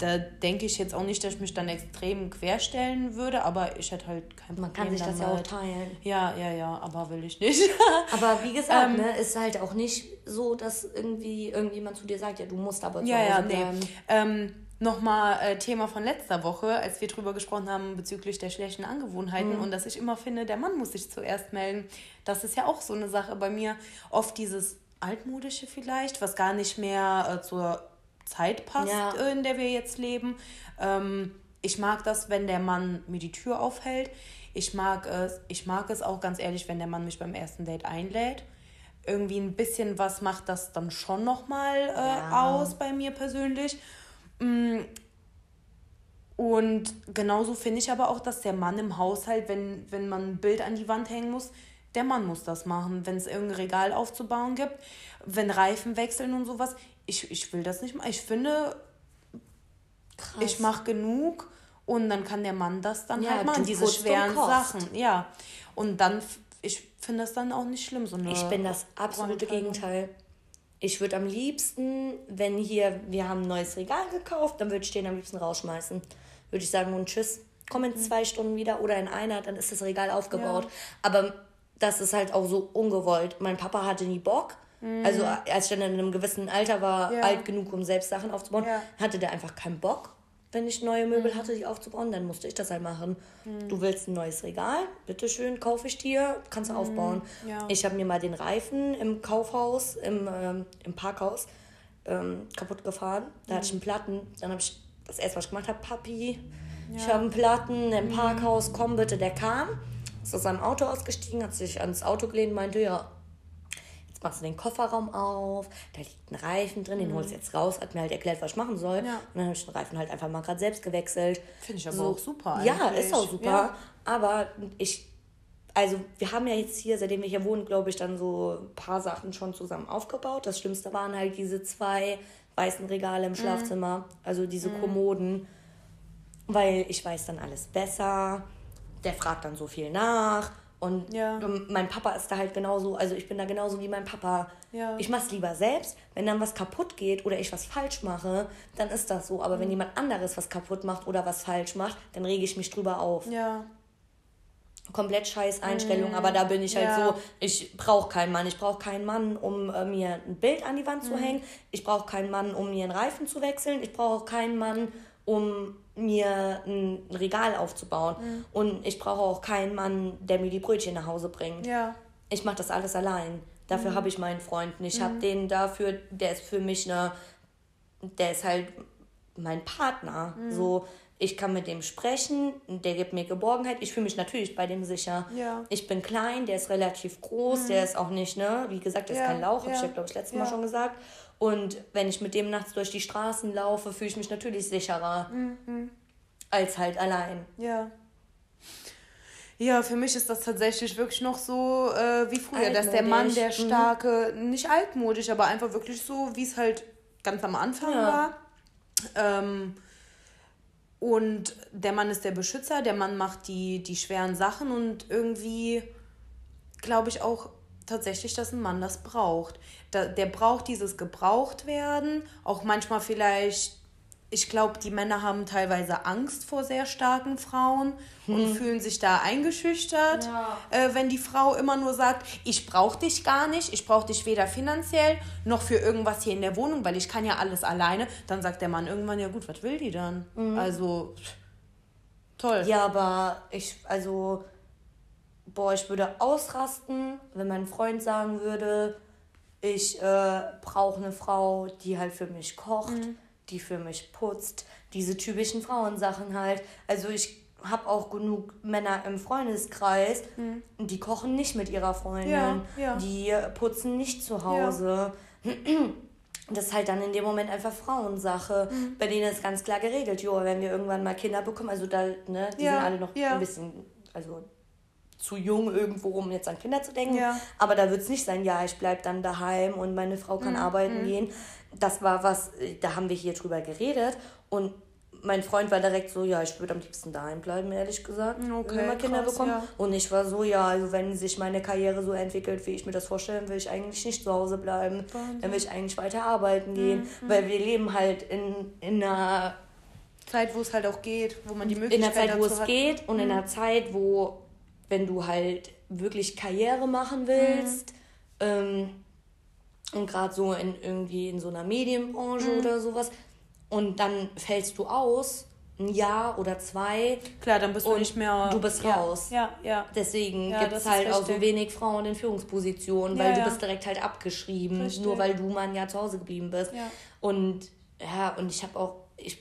da denke ich jetzt auch nicht, dass ich mich dann extrem querstellen würde, aber ich hätte halt kein Problem. Man kann sich das ja auch teilen. Ja, ja, ja, aber will ich nicht. aber wie gesagt, ähm, ne, ist halt auch nicht so, dass irgendwie irgendjemand zu dir sagt, ja, du musst aber zu ja, Hause ja, bleiben. Nee. Ähm, Nochmal äh, Thema von letzter Woche, als wir drüber gesprochen haben bezüglich der schlechten Angewohnheiten mhm. und dass ich immer finde, der Mann muss sich zuerst melden. Das ist ja auch so eine Sache bei mir. Oft dieses altmodische vielleicht, was gar nicht mehr äh, zur Zeit passt, ja. in der wir jetzt leben. Ähm, ich mag das, wenn der Mann mir die Tür aufhält. Ich mag es, ich mag es auch ganz ehrlich, wenn der Mann mich beim ersten Date einlädt. Irgendwie ein bisschen was macht das dann schon nochmal äh, ja. aus bei mir persönlich. Mm. Und genauso finde ich aber auch, dass der Mann im Haushalt, wenn, wenn man ein Bild an die Wand hängen muss, der Mann muss das machen. Wenn es irgendein Regal aufzubauen gibt, wenn Reifen wechseln und sowas. Ich, ich will das nicht machen. Ich finde, Krass. ich mache genug und dann kann der Mann das dann ja, halt machen, diese schweren Sachen. Ja. Und dann, ich finde das dann auch nicht schlimm. So eine ich bin das absolute Gegenteil. Ich würde am liebsten, wenn hier, wir haben ein neues Regal gekauft, dann würde ich den am liebsten rausschmeißen. Würde ich sagen, und tschüss, komm in mhm. zwei Stunden wieder oder in einer, dann ist das Regal aufgebaut. Ja. Aber das ist halt auch so ungewollt. Mein Papa hatte nie Bock. Mhm. Also als ich dann in einem gewissen Alter war, ja. alt genug, um selbst Sachen aufzubauen, ja. hatte der einfach keinen Bock. Wenn ich neue Möbel mhm. hatte, die aufzubauen, dann musste ich das halt machen. Mhm. Du willst ein neues Regal? Bitteschön, kaufe ich dir, kannst du mhm. aufbauen. Ja. Ich habe mir mal den Reifen im Kaufhaus, im, ähm, im Parkhaus, ähm, kaputt gefahren. Da hatte ich einen Platten. Dann habe ich das erste, was ich gemacht habe, Papi, ich habe einen Platten im Parkhaus, komm bitte, der kam ist aus seinem Auto ausgestiegen, hat sich ans Auto gelehnt und meinte, ja, jetzt machst du den Kofferraum auf, da liegt ein Reifen drin, den mhm. holst du jetzt raus, hat mir halt erklärt, was ich machen soll. Ja. Und dann habe ich den Reifen halt einfach mal gerade selbst gewechselt. Finde ich aber so, auch super. Eigentlich. Ja, ist auch super. Ja. Aber ich, also wir haben ja jetzt hier, seitdem wir hier wohnen, glaube ich, dann so ein paar Sachen schon zusammen aufgebaut. Das Schlimmste waren halt diese zwei weißen Regale im mhm. Schlafzimmer, also diese mhm. Kommoden, weil ich weiß dann alles besser der fragt dann so viel nach. Und ja. mein Papa ist da halt genauso, also ich bin da genauso wie mein Papa. Ja. Ich mach's lieber selbst. Wenn dann was kaputt geht oder ich was falsch mache, dann ist das so. Aber mhm. wenn jemand anderes was kaputt macht oder was falsch macht, dann rege ich mich drüber auf. Ja. Komplett scheiß Einstellung, mhm. aber da bin ich halt ja. so, ich brauche keinen Mann. Ich brauche keinen Mann, um äh, mir ein Bild an die Wand mhm. zu hängen. Ich brauche keinen Mann, um mir einen Reifen zu wechseln. Ich brauche keinen Mann, um mir ein Regal aufzubauen. Mhm. Und ich brauche auch keinen Mann, der mir die Brötchen nach Hause bringt. Ja. Ich mache das alles allein. Dafür mhm. habe ich meinen Freund nicht. Ich habe den dafür, der ist für mich eine, der ist halt mein Partner. Mhm. So, ich kann mit dem sprechen, der gibt mir Geborgenheit. Ich fühle mich natürlich bei dem sicher. Ja. Ich bin klein, der ist relativ groß, mhm. der ist auch nicht, ne, wie gesagt, der ja. ist kein Lauch, ja. habe ich ja, glaube ich, letztes Mal schon gesagt. Und wenn ich mit dem nachts durch die Straßen laufe, fühle ich mich natürlich sicherer mhm. als halt allein. Ja. Ja, für mich ist das tatsächlich wirklich noch so äh, wie früher, altmodisch. dass der Mann, der mhm. starke, mhm. nicht altmodisch, aber einfach wirklich so, wie es halt ganz am Anfang war. Ähm, und der Mann ist der Beschützer, der Mann macht die, die schweren Sachen und irgendwie glaube ich auch tatsächlich, dass ein Mann das braucht. Da, der braucht dieses Gebrauchtwerden, auch manchmal vielleicht, ich glaube, die Männer haben teilweise Angst vor sehr starken Frauen hm. und fühlen sich da eingeschüchtert, ja. äh, wenn die Frau immer nur sagt, ich brauche dich gar nicht, ich brauche dich weder finanziell noch für irgendwas hier in der Wohnung, weil ich kann ja alles alleine. Dann sagt der Mann irgendwann, ja gut, was will die dann? Mhm. Also, toll. Ja, aber ich, also boah, ich würde ausrasten, wenn mein Freund sagen würde, ich äh, brauche eine Frau, die halt für mich kocht, mhm. Die für mich putzt, diese typischen Frauensachen halt. Also ich habe auch genug Männer im Freundeskreis, mhm. die kochen nicht mit ihrer Freundin, ja, ja. die putzen nicht zu Hause. Ja. Das ist halt dann in dem Moment einfach Frauensache. Mhm. Bei denen ist ganz klar geregelt, jo, wenn wir irgendwann mal Kinder bekommen, also da, ne, die sind alle noch ein bisschen, also zu jung irgendwo, um jetzt an Kinder zu denken. Ja. Aber da wird es nicht sein, ja, ich bleibe dann daheim und meine Frau kann mhm. arbeiten mhm. gehen. Das war was, da haben wir hier drüber geredet und mein Freund war direkt so, ja, ich würde am liebsten daheim bleiben, ehrlich gesagt, okay, wenn wir Kinder krass, bekommen. Ja. Und ich war so, ja, also wenn sich meine Karriere so entwickelt, wie ich mir das vorstelle, will ich eigentlich nicht zu Hause bleiben. Wahnsinn. Dann will ich eigentlich weiter arbeiten gehen, mhm. weil wir leben halt in, in einer Zeit, wo es halt auch geht, wo man die Möglichkeit hat. In einer Zeit, wo es hat. geht und mhm. in einer Zeit, wo wenn du halt wirklich Karriere machen willst mhm. ähm, und gerade so in irgendwie in so einer Medienbranche mhm. oder sowas und dann fällst du aus ein Jahr oder zwei. Klar, dann bist du nicht mehr. Du bist ja, raus. Ja, ja. Deswegen ja, gibt es halt auch so wenig Frauen in Führungspositionen, weil ja, du bist direkt halt abgeschrieben, richtig. nur weil du mal ein Jahr zu Hause geblieben bist. Ja. Und ja, und ich habe auch, ich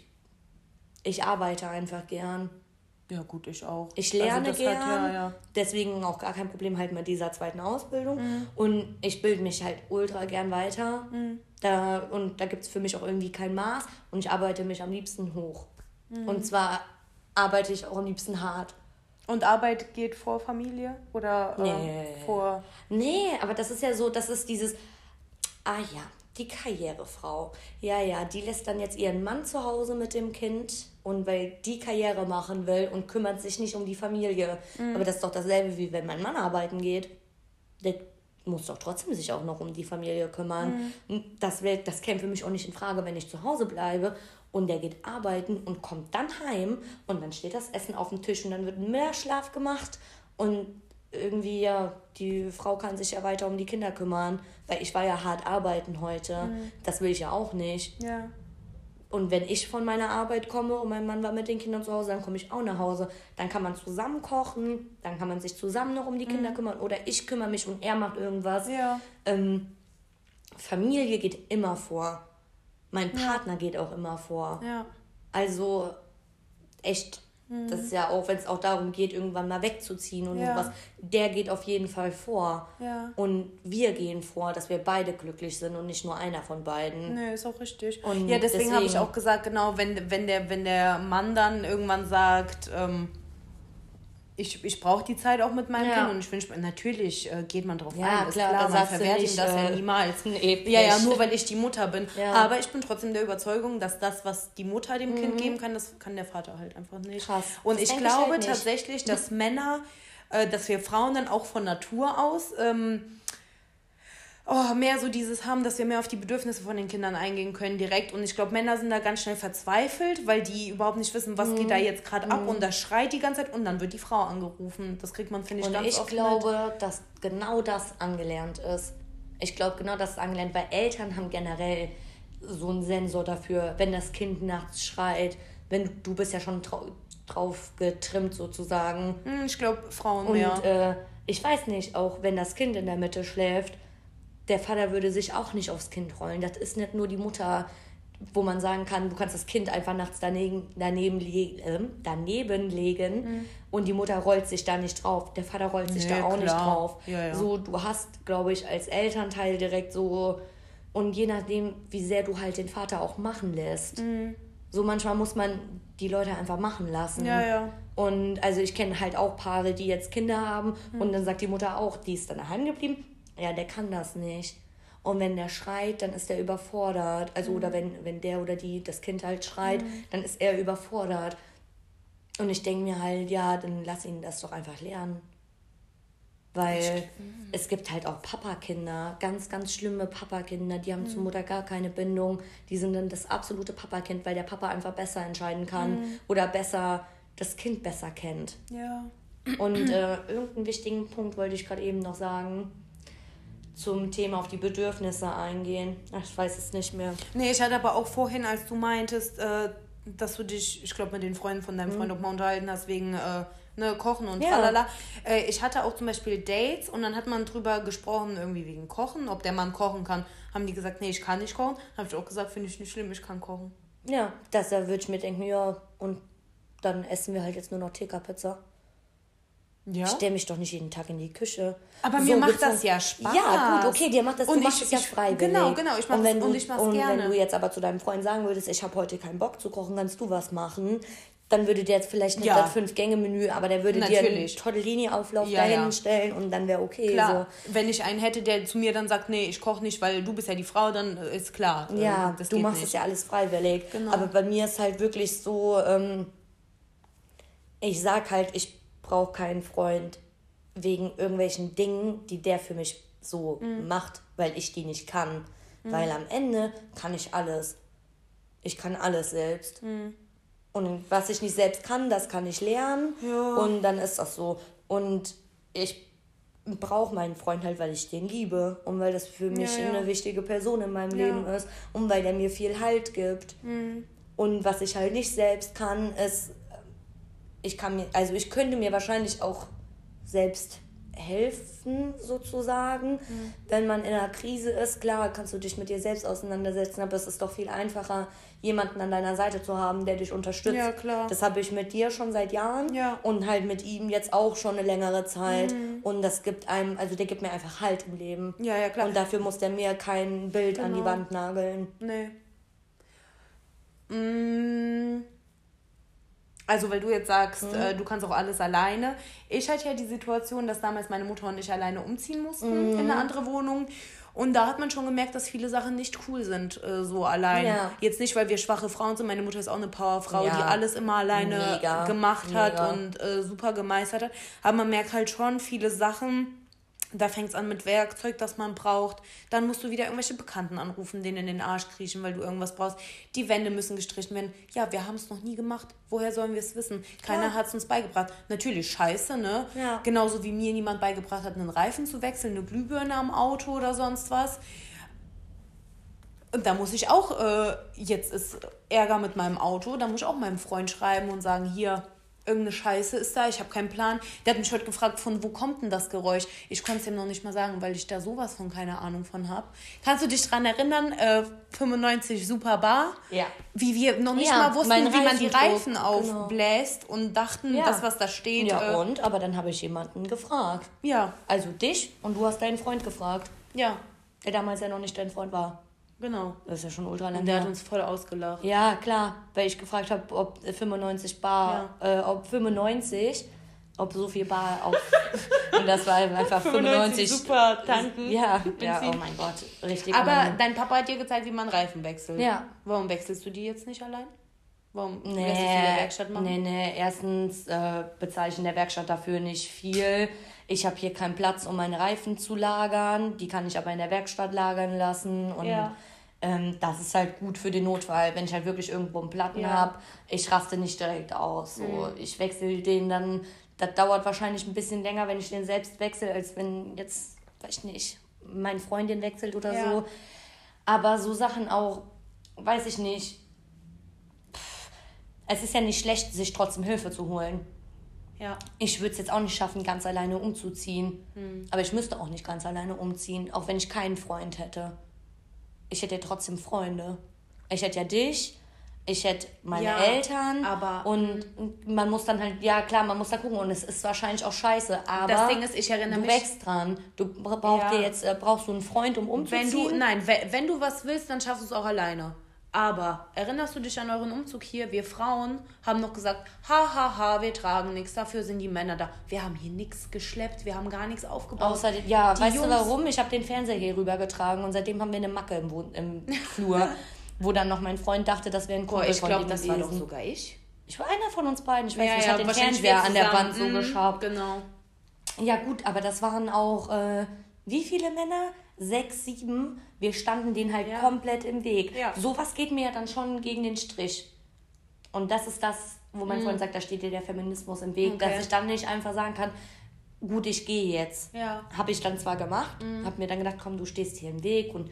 ich arbeite einfach gern. Ja, gut, ich auch. Ich lerne also gern. Hat, ja, ja. Deswegen auch gar kein Problem halt mit dieser zweiten Ausbildung. Mhm. Und ich bilde mich halt ultra gern weiter. Mhm. Da, und da gibt es für mich auch irgendwie kein Maß. Und ich arbeite mich am liebsten hoch. Mhm. Und zwar arbeite ich auch am liebsten hart. Und Arbeit geht vor Familie? Oder nee. äh, vor. Nee, aber das ist ja so, das ist dieses. Ah ja, die Karrierefrau. Ja, ja, die lässt dann jetzt ihren Mann zu Hause mit dem Kind und weil die Karriere machen will und kümmert sich nicht um die Familie. Mhm. Aber das ist doch dasselbe, wie wenn mein Mann arbeiten geht. Der muss doch trotzdem sich auch noch um die Familie kümmern. Mhm. Das, wär, das käme für mich auch nicht in Frage, wenn ich zu Hause bleibe und der geht arbeiten und kommt dann heim und dann steht das Essen auf dem Tisch und dann wird mehr Schlaf gemacht und irgendwie, ja, die Frau kann sich ja weiter um die Kinder kümmern, weil ich war ja hart arbeiten heute. Mhm. Das will ich ja auch nicht. Ja. Und wenn ich von meiner Arbeit komme und mein Mann war mit den Kindern zu Hause, dann komme ich auch nach Hause. Dann kann man zusammen kochen, dann kann man sich zusammen noch um die Kinder mhm. kümmern oder ich kümmere mich und er macht irgendwas. Ja. Ähm, Familie geht immer vor. Mein Partner ja. geht auch immer vor. Ja. Also echt das ist ja auch, wenn es auch darum geht, irgendwann mal wegzuziehen und ja. was, der geht auf jeden Fall vor. Ja. Und wir gehen vor, dass wir beide glücklich sind und nicht nur einer von beiden. Nee, ist auch richtig. Und ja, deswegen, deswegen habe ich auch gesagt, genau, wenn, wenn, der, wenn der Mann dann irgendwann sagt, ähm, ich, ich brauche die Zeit auch mit meinem ja. Kind und ich wünsche natürlich äh, geht man drauf ja, ein. Ist klar, klar man verwehrt ihm das äh, ja niemals. Ja, ja, nur weil ich die Mutter bin. Ja. Aber ich bin trotzdem der Überzeugung, dass das, was die Mutter dem mhm. Kind geben kann, das kann der Vater halt einfach nicht. Krass. Und das ich glaube ich halt tatsächlich, dass Männer, äh, dass wir Frauen dann auch von Natur aus ähm, oh, mehr so dieses haben, dass wir mehr auf die Bedürfnisse von den Kindern eingehen können direkt. Und ich glaube, Männer sind da ganz schnell verzweifelt, weil die überhaupt nicht wissen, was mhm. geht da mhm. jetzt gerade mhm. ab. Und da schreit die ganze Zeit und dann wird die Frau angerufen. Das kriegt man, finde ich, und ganz ich oft glaube, mit. dass genau das angelernt ist. Ich glaube, genau das ist angelernt, weil Eltern haben generell so einen Sensor dafür, wenn das Kind nachts schreit, wenn du bist ja schon drauf getrimmt sozusagen. Hm, ich glaube, Frauen und, mehr. Äh, ich weiß nicht, auch wenn das Kind in der Mitte schläft, der Vater würde sich auch nicht aufs Kind rollen. Das ist nicht nur die Mutter, wo man sagen kann, du kannst das Kind einfach nachts daneben, daneben, äh, daneben legen mhm. und die Mutter rollt sich da nicht drauf. Der Vater rollt sich nee, da auch klar. nicht drauf. Ja, ja. So, du hast, glaube ich, als Elternteil direkt so und je nachdem, wie sehr du halt den Vater auch machen lässt. Mhm. So manchmal muss man die Leute einfach machen lassen. Ja, ja. Und also ich kenne halt auch Paare, die jetzt Kinder haben mhm. und dann sagt die Mutter auch, die ist dann daheim geblieben ja, der kann das nicht. Und wenn der schreit, dann ist er überfordert. Also, mhm. oder wenn, wenn der oder die das Kind halt schreit, mhm. dann ist er überfordert. Und ich denke mir halt, ja, dann lass ihn das doch einfach lernen. Weil mhm. es gibt halt auch Papakinder, ganz, ganz schlimme Papakinder, die haben zur mhm. Mutter gar keine Bindung. Die sind dann das absolute Papakind, weil der Papa einfach besser entscheiden kann mhm. oder besser das Kind besser kennt. Ja. Und äh, irgendeinen wichtigen Punkt wollte ich gerade eben noch sagen zum Thema auf die Bedürfnisse eingehen. Ach, ich weiß es nicht mehr. Nee, ich hatte aber auch vorhin, als du meintest, äh, dass du dich, ich glaube, mit den Freunden von deinem mhm. Freund auch mal unterhalten hast, wegen äh, ne, Kochen und ja. tralala. Äh, ich hatte auch zum Beispiel Dates und dann hat man drüber gesprochen, irgendwie wegen Kochen, ob der Mann kochen kann. Haben die gesagt, nee, ich kann nicht kochen. Habe ich auch gesagt, finde ich nicht schlimm, ich kann kochen. Ja, das da würde ich mir denken, ja, und dann essen wir halt jetzt nur noch TK-Pizza. Ja? Ich stelle mich doch nicht jeden Tag in die Küche. Aber so mir macht das ja Spaß. Ja, gut, okay, dir macht das, und du machst es ja freiwillig. Genau, genau, ich mache und, und ich mach's und gerne. wenn du jetzt aber zu deinem Freund sagen würdest, ich habe heute keinen Bock zu kochen, kannst du was machen, dann würde der jetzt vielleicht nicht ja. das Fünf-Gänge-Menü, aber der würde Natürlich. dir einen Tortellini-Auflauf ja, dahin ja. stellen und dann wäre okay. Klar, so. wenn ich einen hätte, der zu mir dann sagt, nee, ich koche nicht, weil du bist ja die Frau, dann ist klar. Ja, äh, du machst es ja alles freiwillig. Genau. Aber bei mir ist halt wirklich so, ähm, ich sag halt, ich brauche keinen Freund wegen irgendwelchen Dingen, die der für mich so mhm. macht, weil ich die nicht kann. Mhm. Weil am Ende kann ich alles. Ich kann alles selbst. Mhm. Und was ich nicht selbst kann, das kann ich lernen. Ja. Und dann ist das so. Und ich brauche meinen Freund halt, weil ich den liebe und weil das für mich ja, ja. eine wichtige Person in meinem Leben ist und weil er mir viel Halt gibt. Mhm. Und was ich halt nicht selbst kann, ist, ich kann mir, also ich könnte mir wahrscheinlich auch selbst helfen, sozusagen. Mhm. Wenn man in einer Krise ist, klar, kannst du dich mit dir selbst auseinandersetzen, aber es ist doch viel einfacher, jemanden an deiner Seite zu haben, der dich unterstützt. Ja, klar. Das habe ich mit dir schon seit Jahren ja. und halt mit ihm jetzt auch schon eine längere Zeit. Mhm. Und das gibt einem, also der gibt mir einfach Halt im Leben. Ja, ja, klar. Und dafür muss der mir kein Bild genau. an die genau. Wand nageln. Nee. Mmh. Also, weil du jetzt sagst, mhm. äh, du kannst auch alles alleine. Ich hatte ja die Situation, dass damals meine Mutter und ich alleine umziehen mussten mhm. in eine andere Wohnung. Und da hat man schon gemerkt, dass viele Sachen nicht cool sind, äh, so allein. Ja. Jetzt nicht, weil wir schwache Frauen sind. Meine Mutter ist auch eine Powerfrau, ja. die alles immer alleine Mega. gemacht hat Mega. und äh, super gemeistert hat. Aber man merkt halt schon, viele Sachen da fängt es an mit Werkzeug, das man braucht. Dann musst du wieder irgendwelche Bekannten anrufen, denen in den Arsch kriechen, weil du irgendwas brauchst. Die Wände müssen gestrichen werden. Ja, wir haben es noch nie gemacht. Woher sollen wir es wissen? Keiner hat es uns beigebracht. Natürlich scheiße, ne? Ja. Genauso wie mir niemand beigebracht hat, einen Reifen zu wechseln, eine Glühbirne am Auto oder sonst was. Und da muss ich auch, äh, jetzt ist Ärger mit meinem Auto, da muss ich auch meinem Freund schreiben und sagen, hier, irgendeine Scheiße ist da, ich habe keinen Plan. Der hat mich heute gefragt, von wo kommt denn das Geräusch? Ich konnte es ihm noch nicht mal sagen, weil ich da sowas von keine Ahnung von habe. Kannst du dich daran erinnern, äh, 95 Super Bar? Ja. Wie wir noch nicht ja, mal wussten, wie man die Reifen genau. aufbläst genau. und dachten, ja. das, was da steht. Ja, äh, und? Aber dann habe ich jemanden gefragt. Ja. Also dich und du hast deinen Freund gefragt. Ja. Der damals ja noch nicht dein Freund war. Genau. Das ist ja schon ultra lang. Und der hat uns voll ausgelacht. Ja, klar. Weil ich gefragt habe, ob 95 Bar, ja. äh, ob 95, ob so viel Bar auf. und das war einfach 95. super Tanken. Ja, ja, oh mein Gott. Richtig. Aber Mann. dein Papa hat dir gezeigt, wie man Reifen wechselt. Ja. Warum wechselst du die jetzt nicht allein? Warum nee, lässt du in der Werkstatt machen? Nee, nee. Erstens äh, bezahle ich in der Werkstatt dafür nicht viel. Ich habe hier keinen Platz, um meine Reifen zu lagern. Die kann ich aber in der Werkstatt lagern lassen. Und ja. Ähm, das ist halt gut für den Notfall, wenn ich halt wirklich irgendwo einen Platten ja. habe. Ich raste nicht direkt aus. So. Mhm. Ich wechsle den dann. Das dauert wahrscheinlich ein bisschen länger, wenn ich den selbst wechsle, als wenn jetzt, weiß ich nicht, mein Freundin wechselt oder ja. so. Aber so Sachen auch, weiß ich nicht. es ist ja nicht schlecht, sich trotzdem Hilfe zu holen. Ja. Ich würde es jetzt auch nicht schaffen, ganz alleine umzuziehen. Mhm. Aber ich müsste auch nicht ganz alleine umziehen, auch wenn ich keinen Freund hätte ich hätte ja trotzdem Freunde. Ich hätte ja dich, ich hätte meine ja, Eltern aber und man muss dann halt, ja klar, man muss da gucken und es ist wahrscheinlich auch scheiße, aber das Ding ist, ich erinnere du mich, wächst dran. Du brauchst ja. dir jetzt, äh, brauchst du einen Freund, um umzuziehen? Wenn du, nein, wenn du was willst, dann schaffst du es auch alleine. Aber erinnerst du dich an euren Umzug hier? Wir Frauen haben noch gesagt, ha, ha, ha, wir tragen nichts, dafür sind die Männer da. Wir haben hier nichts geschleppt, wir haben gar nichts aufgebaut. Außer, ja, die weißt Jungs, du warum? Ich habe den Fernseher hier rübergetragen und seitdem haben wir eine Macke im, im Flur, wo dann noch mein Freund dachte, das wäre ein Kumpel Boah, ich glaube, das war doch sogar ich. Ich war einer von uns beiden. Ich weiß ja, nicht, ich ja, hatte den Fernseher an der Wand so mhm, geschraubt. Genau. Ja gut, aber das waren auch, äh, wie viele Männer? Sechs, sieben wir standen denen halt ja. komplett im Weg. Ja. Sowas geht mir ja dann schon gegen den Strich. Und das ist das, wo mein mhm. Freund sagt, da steht dir der Feminismus im Weg, okay. dass ich dann nicht einfach sagen kann, gut, ich gehe jetzt. Ja. Habe ich dann zwar gemacht, mhm. habe mir dann gedacht, komm, du stehst hier im Weg und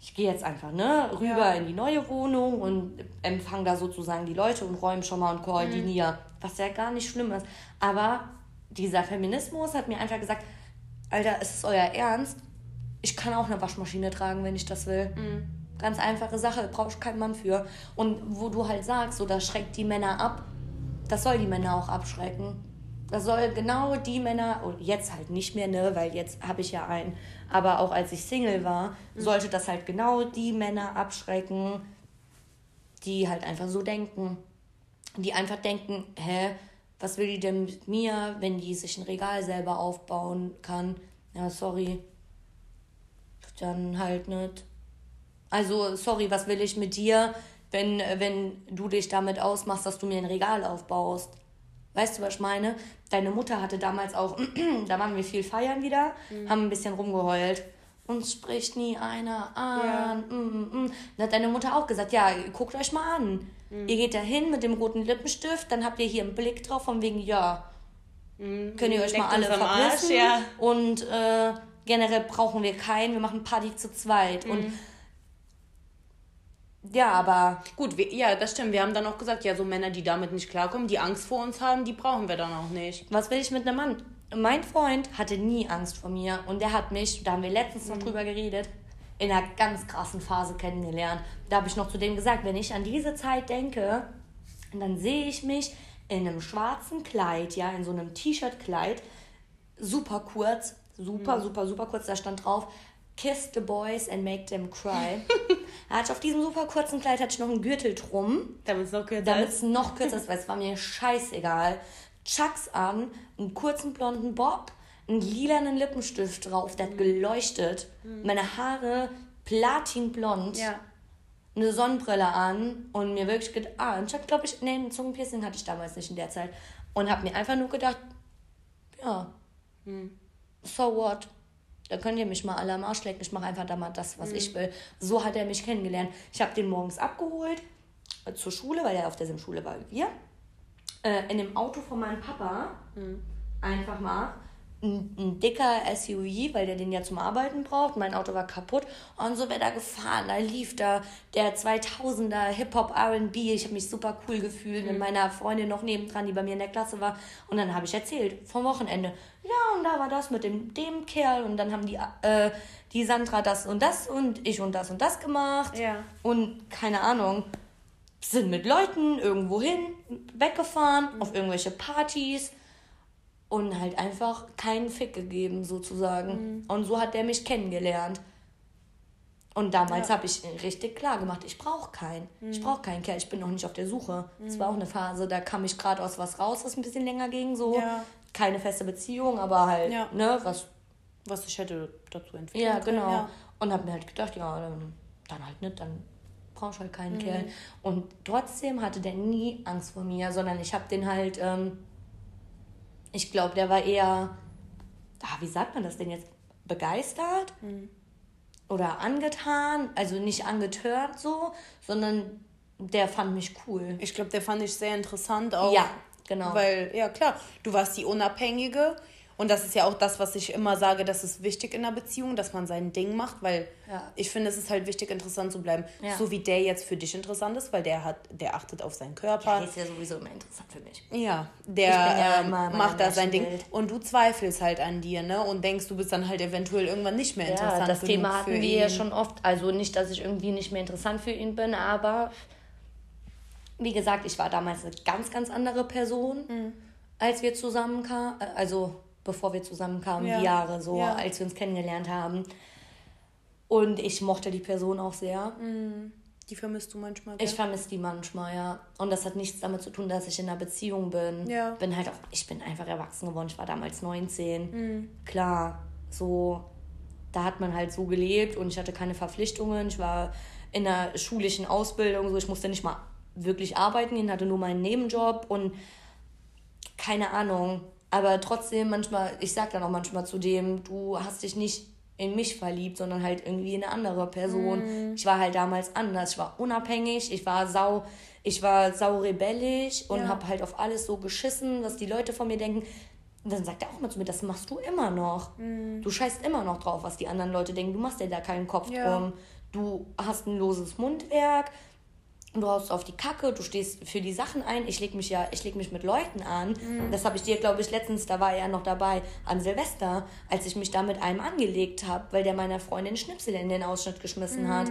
ich gehe jetzt einfach ne, rüber ja. in die neue Wohnung und empfange da sozusagen die Leute und räume schon mal und koordiniere, mhm. was ja gar nicht schlimm ist. Aber dieser Feminismus hat mir einfach gesagt, Alter, ist es euer Ernst? Ich kann auch eine Waschmaschine tragen, wenn ich das will. Mhm. Ganz einfache Sache, brauchst keinen Mann für. Und wo du halt sagst, so, das schreckt die Männer ab, das soll die Männer auch abschrecken. Das soll genau die Männer, und jetzt halt nicht mehr, ne, weil jetzt habe ich ja einen, aber auch als ich Single war, mhm. sollte das halt genau die Männer abschrecken, die halt einfach so denken. Die einfach denken, hä, was will die denn mit mir, wenn die sich ein Regal selber aufbauen kann? Ja, sorry, dann halt nicht. Also, sorry, was will ich mit dir, wenn, wenn du dich damit ausmachst, dass du mir ein Regal aufbaust? Weißt du, was ich meine? Deine Mutter hatte damals auch, da waren wir viel feiern wieder, mhm. haben ein bisschen rumgeheult. Uns spricht nie einer an. Ja. Mm, mm, mm. Dann hat deine Mutter auch gesagt, ja, guckt euch mal an. Mhm. Ihr geht da hin mit dem roten Lippenstift, dann habt ihr hier einen Blick drauf von wegen, ja, mhm. könnt ihr euch Leckt mal alle verpissen. Ja. Und äh, generell brauchen wir keinen, wir machen Party zu zweit. Mhm. Und ja, aber. Gut, wir, ja, das stimmt. Wir haben dann auch gesagt, ja, so Männer, die damit nicht klarkommen, die Angst vor uns haben, die brauchen wir dann auch nicht. Was will ich mit einem Mann? mein Freund hatte nie Angst vor mir und der hat mich, da haben wir letztens noch drüber geredet, in einer ganz krassen Phase kennengelernt. Da habe ich noch zu dem gesagt, wenn ich an diese Zeit denke, dann sehe ich mich in einem schwarzen Kleid, ja, in so einem T-Shirt-Kleid, super kurz, super, super, super kurz, da stand drauf, Kiss the boys and make them cry. hatte auf diesem super kurzen Kleid hatte ich noch einen Gürtel drum. Damit es noch kürzer Damit es noch kürzer ist, weil es war mir scheißegal. Chucks an, einen kurzen blonden Bob, einen lilanen Lippenstift drauf, der hat mhm. geleuchtet. Mhm. Meine Haare platinblond. Ja. Eine Sonnenbrille an und mir wirklich gedacht, ah, ich hab, glaube ich, nee, ein Zungenpiercing hatte ich damals nicht in der Zeit. Und hab mir einfach nur gedacht, ja, mhm. So what? Da könnt ihr mich mal alle am Arsch lecken. Ich mache einfach da mal das, was mhm. ich will. So hat er mich kennengelernt. Ich habe den morgens abgeholt äh, zur Schule, weil er auf derselben Schule war wie wir. Äh, in dem Auto von meinem Papa. Mhm. Einfach mal ein, ein, dicker SUV, weil der den ja zum Arbeiten braucht. Mein Auto war kaputt und so wäre da gefahren. Da lief da der 2000er Hip-Hop R&B. Ich habe mich super cool gefühlt mhm. mit meiner Freundin noch nebendran, die bei mir in der Klasse war. Und dann habe ich erzählt vom Wochenende. Ja, und da war das mit dem, dem Kerl und dann haben die, äh, die Sandra das und das und ich und das und das gemacht. Ja. Und keine Ahnung sind mit Leuten irgendwo hin, weggefahren, mhm. auf irgendwelche Partys und halt einfach keinen Fick gegeben, sozusagen. Mhm. Und so hat der mich kennengelernt. Und damals ja. habe ich richtig klar gemacht, ich brauche keinen. Mhm. Ich brauche keinen Kerl, ich bin noch nicht auf der Suche. Es mhm. war auch eine Phase, da kam ich gerade aus was raus, was ein bisschen länger ging. So. Ja. Keine feste Beziehung, aber halt, ja. ne, was. Was ich hätte dazu entwickelt. Ja, genau. Ja. Und habe mir halt gedacht, ja, dann, dann halt nicht, dann brauche ich halt keinen mhm. Kerl. Und trotzdem hatte der nie Angst vor mir, sondern ich habe den halt. Ähm, ich glaube, der war eher, ah, wie sagt man das denn jetzt, begeistert mhm. oder angetan, also nicht angetört so, sondern der fand mich cool. Ich glaube, der fand ich sehr interessant auch. Ja, genau. Weil, ja klar, du warst die Unabhängige und das ist ja auch das, was ich immer sage, das ist wichtig in einer Beziehung, dass man sein Ding macht, weil ja. ich finde, es ist halt wichtig, interessant zu bleiben. Ja. So wie der jetzt für dich interessant ist, weil der hat, der achtet auf seinen Körper. Der ist ja sowieso immer interessant für mich. Ja, der ja ähm, macht da sein Ding. Und du zweifelst halt an dir, ne? Und denkst, du bist dann halt eventuell irgendwann nicht mehr interessant. Ja, das Thema hatten wir ihn. ja schon oft. Also nicht, dass ich irgendwie nicht mehr interessant für ihn bin, aber wie gesagt, ich war damals eine ganz, ganz andere Person, mhm. als wir zusammenkamen. Also bevor wir zusammenkamen, ja. die Jahre so, ja. als wir uns kennengelernt haben. Und ich mochte die Person auch sehr. Mhm. Die vermisst du manchmal? Gell? Ich vermisse die manchmal, ja. Und das hat nichts damit zu tun, dass ich in einer Beziehung bin. Ja. Bin halt auch, ich bin einfach erwachsen geworden. Ich war damals 19. Mhm. Klar, so, da hat man halt so gelebt und ich hatte keine Verpflichtungen. Ich war in einer schulischen Ausbildung, so ich musste nicht mal wirklich arbeiten gehen, hatte nur meinen Nebenjob und keine Ahnung. Aber trotzdem manchmal, ich sag dann auch manchmal zu dem, du hast dich nicht in mich verliebt, sondern halt irgendwie in eine andere Person. Mm. Ich war halt damals anders. Ich war unabhängig, ich war sau, ich war sau rebellisch und ja. habe halt auf alles so geschissen, was die Leute von mir denken. Und dann sagt er auch mal zu mir, das machst du immer noch. Mm. Du scheißt immer noch drauf, was die anderen Leute denken. Du machst dir da keinen Kopf ja. drum. Du hast ein loses Mundwerk, du haust auf die Kacke, du stehst für die Sachen ein. Ich leg mich ja, ich leg mich mit Leuten an. Mhm. Das habe ich dir, glaube ich, letztens, da war er noch dabei, an Silvester, als ich mich da mit einem angelegt habe, weil der meiner Freundin Schnipsel in den Ausschnitt geschmissen mhm. hat.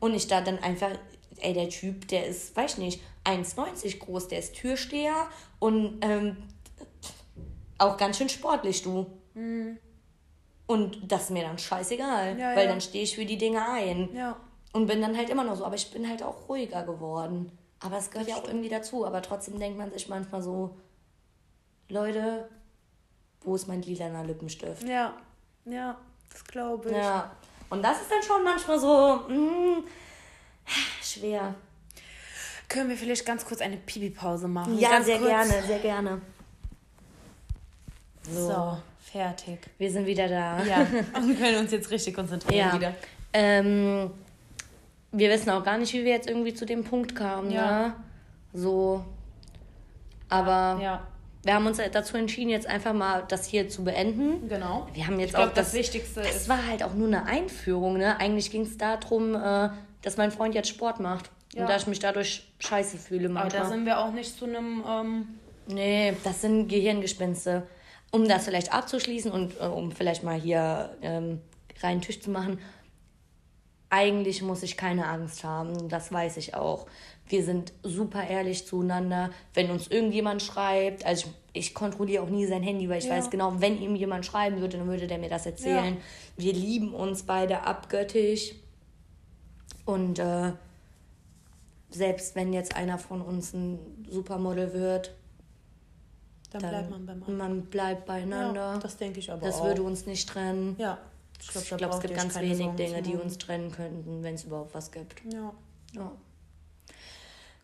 Und ich da dann einfach, ey, der Typ, der ist, weiß ich nicht, 1,90 groß, der ist Türsteher und ähm, auch ganz schön sportlich, du. Mhm. Und das ist mir dann scheißegal, ja, weil ja. dann stehe ich für die Dinge ein. Ja. Und bin dann halt immer noch so, aber ich bin halt auch ruhiger geworden. Aber es gehört ja auch irgendwie dazu. Aber trotzdem denkt man sich manchmal so, Leute, wo ist mein lilaner Lippenstift? Ja, ja, das glaube ich. Ja, und das ist dann schon manchmal so mh, mm, schwer. Können wir vielleicht ganz kurz eine Pipi-Pause machen? Ja, ganz sehr kurz. gerne, sehr gerne. So. so. fertig. Wir sind wieder da. Ja, und wir können uns jetzt richtig konzentrieren ja. wieder. Ähm, wir wissen auch gar nicht, wie wir jetzt irgendwie zu dem Punkt kamen. Ja. Ne? So. Aber ja. wir haben uns dazu entschieden, jetzt einfach mal das hier zu beenden. Genau. Wir haben jetzt ich auch glaub, das, das Wichtigste. Das war halt auch nur eine Einführung. Ne? Eigentlich ging es darum, äh, dass mein Freund jetzt Sport macht. Ja. Und da ich mich dadurch scheiße fühle manchmal. Aber da sind wir auch nicht zu einem. Ähm nee, das sind Gehirngespinste. um das vielleicht abzuschließen und äh, um vielleicht mal hier ähm, reinen Tisch zu machen, eigentlich muss ich keine Angst haben, das weiß ich auch. Wir sind super ehrlich zueinander. Wenn uns irgendjemand schreibt, also ich, ich kontrolliere auch nie sein Handy, weil ich Ja. weiß genau, wenn ihm jemand schreiben würde, dann würde der mir das erzählen. Wir lieben uns beide abgöttisch. Und äh, selbst wenn jetzt einer von uns ein Supermodel wird, Dann, dann bleibt man beim anderen. man bleibt beieinander. Ja, das denke ich aber das auch. würde uns nicht trennen. Ja, ich glaube, Ich glaube, es gibt ganz wenig Dinge, die uns trennen könnten, wenn es überhaupt was gibt. Ja. Ja.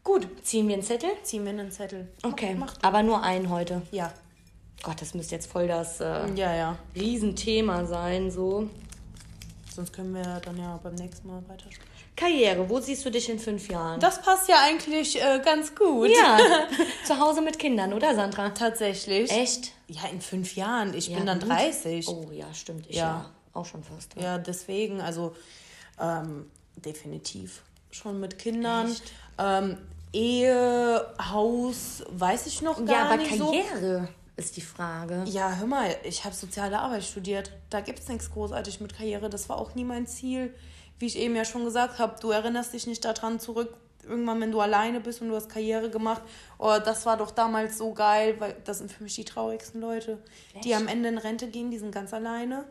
Gut, ziehen wir einen Zettel? Ziehen wir einen Zettel. Okay, Mach, aber nur einen heute. Ja. Gott, das müsste jetzt voll das äh, Ja, ja. Riesenthema sein, so. Sonst können wir dann ja beim nächsten Mal weitersprechen. Karriere, wo siehst du dich in fünf Jahren? Das passt ja eigentlich äh, ganz gut. ja, zu Hause mit Kindern, oder Sandra? Tatsächlich. Echt? Ja, in fünf Jahren. Ich Ja, bin dann gut. 30. Oh ja, stimmt. Ich Ja. ja. Auch schon fast. Ja, deswegen, also ähm, definitiv schon mit Kindern. Ähm, Ehe, Haus, weiß ich noch gar Ja, aber nicht so. Karriere ist die Frage. Ja, hör mal, ich habe soziale Arbeit studiert. Da gibt es nichts großartig mit Karriere. Das war auch nie mein Ziel. Wie ich eben ja schon gesagt habe, du erinnerst dich nicht daran zurück, irgendwann, wenn du alleine bist und du hast Karriere gemacht. Oh, das war doch damals so geil, weil das sind für mich die traurigsten Leute, die Echt? am Ende in Rente gehen, die sind ganz alleine.